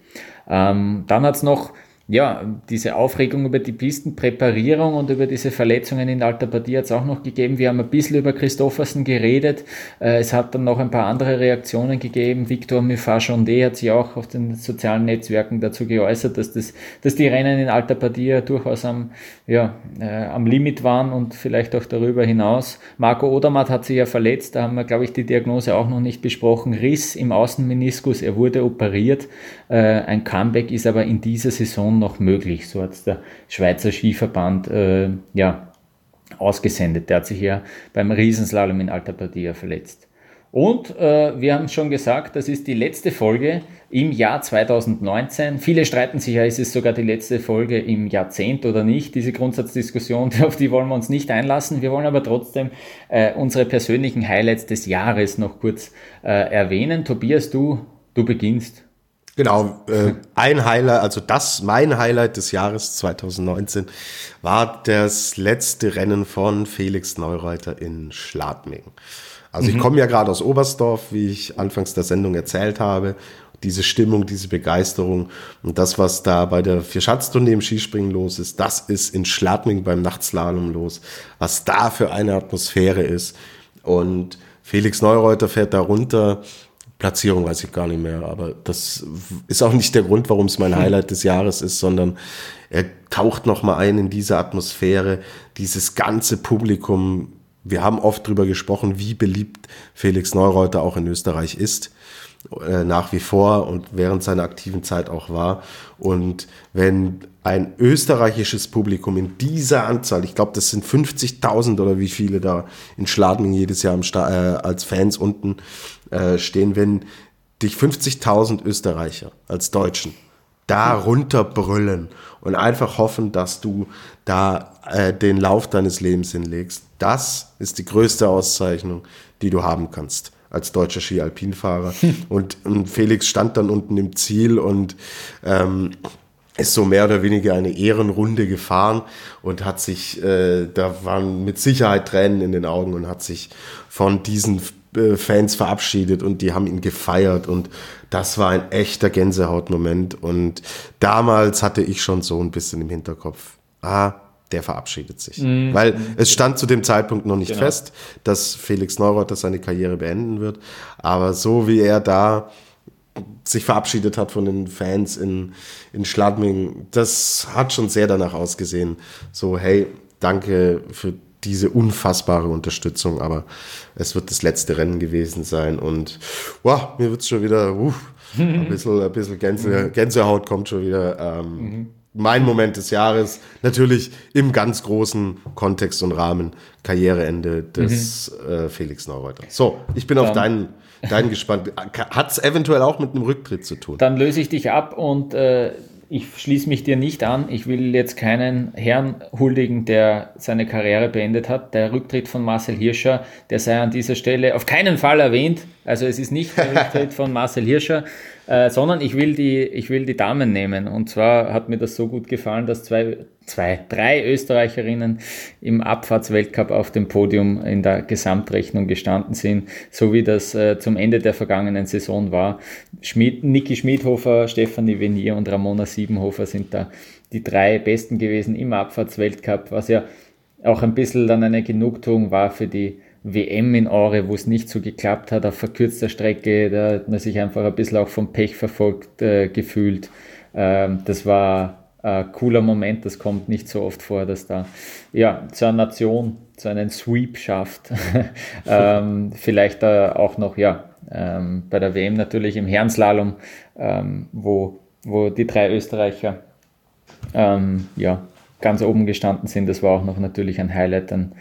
Ähm, dann hat es noch ja, diese Aufregung über die Pistenpräparierung und über diese Verletzungen in Alta Partie hat es auch noch gegeben. Wir haben ein bisschen über Christoffersen geredet. Äh, es hat dann noch ein paar andere Reaktionen gegeben. Victor Mufachonde hat sich auch auf den sozialen Netzwerken dazu geäußert, dass, das, dass die Rennen in Alta Partie durchaus am, ja, äh, am Limit waren und vielleicht auch darüber hinaus. Marco Odermatt hat sich ja verletzt. Da haben wir, glaube ich, die Diagnose auch noch nicht besprochen. Riss im Außenmeniskus. Er wurde operiert. Äh, ein Comeback ist aber in dieser Saison noch möglich. So hat es der Schweizer Skiverband äh, ja, ausgesendet. Der hat sich ja beim Riesenslalom in Alta Badia verletzt. Und äh, wir haben schon gesagt, das ist die letzte Folge im Jahr 2019. Viele streiten sich ja, ist es sogar die letzte Folge im Jahrzehnt oder nicht. Diese Grundsatzdiskussion, auf die wollen wir uns nicht einlassen. Wir wollen aber trotzdem äh, unsere persönlichen Highlights des Jahres noch kurz äh, erwähnen. Tobias, du, du beginnst. Genau, äh, ein Highlight, also das, mein Highlight des Jahres 2019 war das letzte Rennen von Felix Neureuter in Schladming. Also mhm. ich komme ja gerade aus Oberstdorf, wie ich anfangs der Sendung erzählt habe. Diese Stimmung, diese Begeisterung und das, was da bei der Vierschatztournee im Skispringen los ist, das ist in Schladming beim Nachtslalom los. Was da für eine Atmosphäre ist. Und Felix Neureuter fährt da runter Platzierung weiß ich gar nicht mehr, aber das ist auch nicht der Grund, warum es mein hm. Highlight des Jahres ist, sondern er taucht noch mal ein in diese Atmosphäre, dieses ganze Publikum. Wir haben oft drüber gesprochen, wie beliebt Felix Neureuter auch in Österreich ist, äh, nach wie vor und während seiner aktiven Zeit auch war. Und wenn ein österreichisches Publikum in dieser Anzahl, ich glaube, das sind 50.000 oder wie viele da in Schladming jedes Jahr äh, als Fans unten äh, stehen, wenn dich 50.000 Österreicher als Deutschen da runterbrüllen und einfach hoffen, dass du da äh, den Lauf deines Lebens hinlegst. Das ist die größte Auszeichnung, die du haben kannst als deutscher Ski-Alpinfahrer. und, und, Felix stand dann unten im Ziel und ähm, ist so mehr oder weniger eine Ehrenrunde gefahren und hat sich, äh, da waren mit Sicherheit Tränen in den Augen und hat sich von diesen äh, Fans verabschiedet und die haben ihn gefeiert und das war ein echter Gänsehautmoment und damals hatte ich schon so ein bisschen im Hinterkopf, ah, der verabschiedet sich. Mhm. Weil es stand zu dem Zeitpunkt noch nicht genau. fest, dass Felix Neureuter seine Karriere beenden wird, aber so wie er da sich verabschiedet hat von den Fans in, in Schladming, das hat schon sehr danach ausgesehen. So, hey, danke für diese unfassbare Unterstützung, aber es wird das letzte Rennen gewesen sein und wow, mir wird es schon wieder uh, ein bisschen, ein bisschen Gänse, Gänsehaut kommt schon wieder. Ähm, mhm. Mein Moment des Jahres, natürlich im ganz großen Kontext und Rahmen, Karriereende des mhm. äh, Felix Neureuter. So, ich bin Dann. auf deinen, deinen gespannt. Hat es eventuell auch mit einem Rücktritt zu tun? Dann löse ich dich ab und äh, ich schließe mich dir nicht an. Ich will jetzt keinen Herrn huldigen, der seine Karriere beendet hat. Der Rücktritt von Marcel Hirscher, der sei an dieser Stelle auf keinen Fall erwähnt. Also es ist nicht der Rücktritt von Marcel Hirscher, äh, sondern ich will, die, ich will die Damen nehmen. Und zwar hat mir das so gut gefallen, dass zwei, zwei, drei Österreicherinnen im Abfahrtsweltcup auf dem Podium in der Gesamtrechnung gestanden sind, so wie das äh, zum Ende der vergangenen Saison war. Schmied, Niki Schmidhofer, Stefanie Venier und Ramona Siebenhofer sind da die drei Besten gewesen im Abfahrtsweltcup, was ja auch ein bisschen dann eine Genugtuung war für die WM in Aure, wo es nicht so geklappt hat, auf verkürzter Strecke, da hat man sich einfach ein bisschen auch vom Pech verfolgt äh, gefühlt. Ähm, das war ein cooler Moment, das kommt nicht so oft vor, dass da ja zu einer Nation, zu einem Sweep schafft. ähm, vielleicht äh, auch noch, ja, ähm, bei der WM natürlich im Herrenslalom, ähm, wo, wo die drei Österreicher ähm, ja, ganz oben gestanden sind. Das war auch noch natürlich ein Highlight dann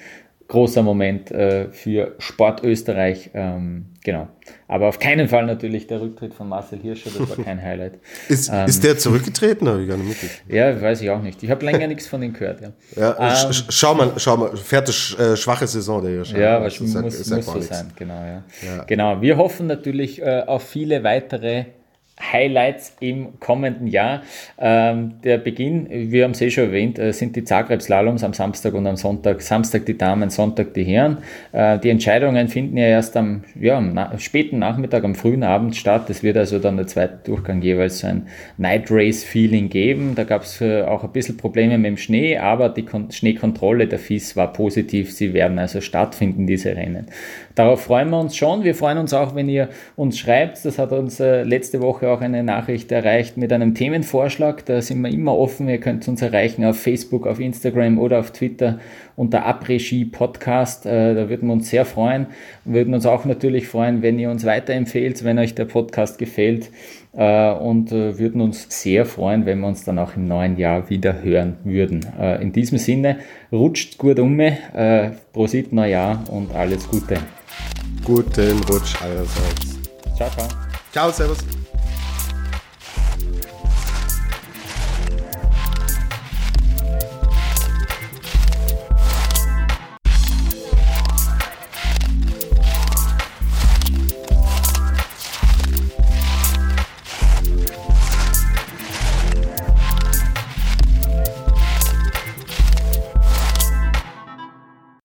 großer Moment äh, für Sport Österreich. Ähm, genau. Aber auf keinen Fall natürlich der Rücktritt von Marcel Hirscher, das war kein Highlight. ist, ähm, ist der zurückgetreten? Habe ich gar nicht mitgekriegt. Ja, weiß ich auch nicht. Ich habe länger nichts von ihm gehört. Ja, ja ähm, schau mal, schau mal, fährt äh, schwache Saison der Hirscher. Ja, was muss, muss so sein, genau. Ja. ja. Genau. Wir hoffen natürlich äh, auf viele weitere Highlights im kommenden Jahr. Ähm, der Beginn, wir haben es eh schon erwähnt, äh, sind die Zagreb-Slaloms am Samstag und am Sonntag. Samstag die Damen, Sonntag die Herren. Äh, die Entscheidungen finden ja erst am, ja, am na späten Nachmittag, am frühen Abend statt. Es wird also dann der zweite Durchgang jeweils so ein Night Race-Feeling geben. Da gab es äh, auch ein bisschen Probleme mit dem Schnee, aber die Kon Schneekontrolle der FIS war positiv. Sie werden also stattfinden, diese Rennen. Darauf freuen wir uns schon. Wir freuen uns auch, wenn ihr uns schreibt. Das hat uns äh, letzte Woche auch eine Nachricht erreicht mit einem Themenvorschlag. Da sind wir immer offen. Ihr könnt uns erreichen auf Facebook, auf Instagram oder auf Twitter unter Abregie Podcast. Äh, da würden wir uns sehr freuen. Wir würden uns auch natürlich freuen, wenn ihr uns weiterempfehlt, wenn euch der Podcast gefällt. Äh, und äh, würden uns sehr freuen, wenn wir uns dann auch im neuen Jahr wieder hören würden. In diesem Sinne, rutscht gut um, Prosit Neujahr und alles Gute. Guten Rutsch allerseits. Ciao, ciao. Ciao, Servus.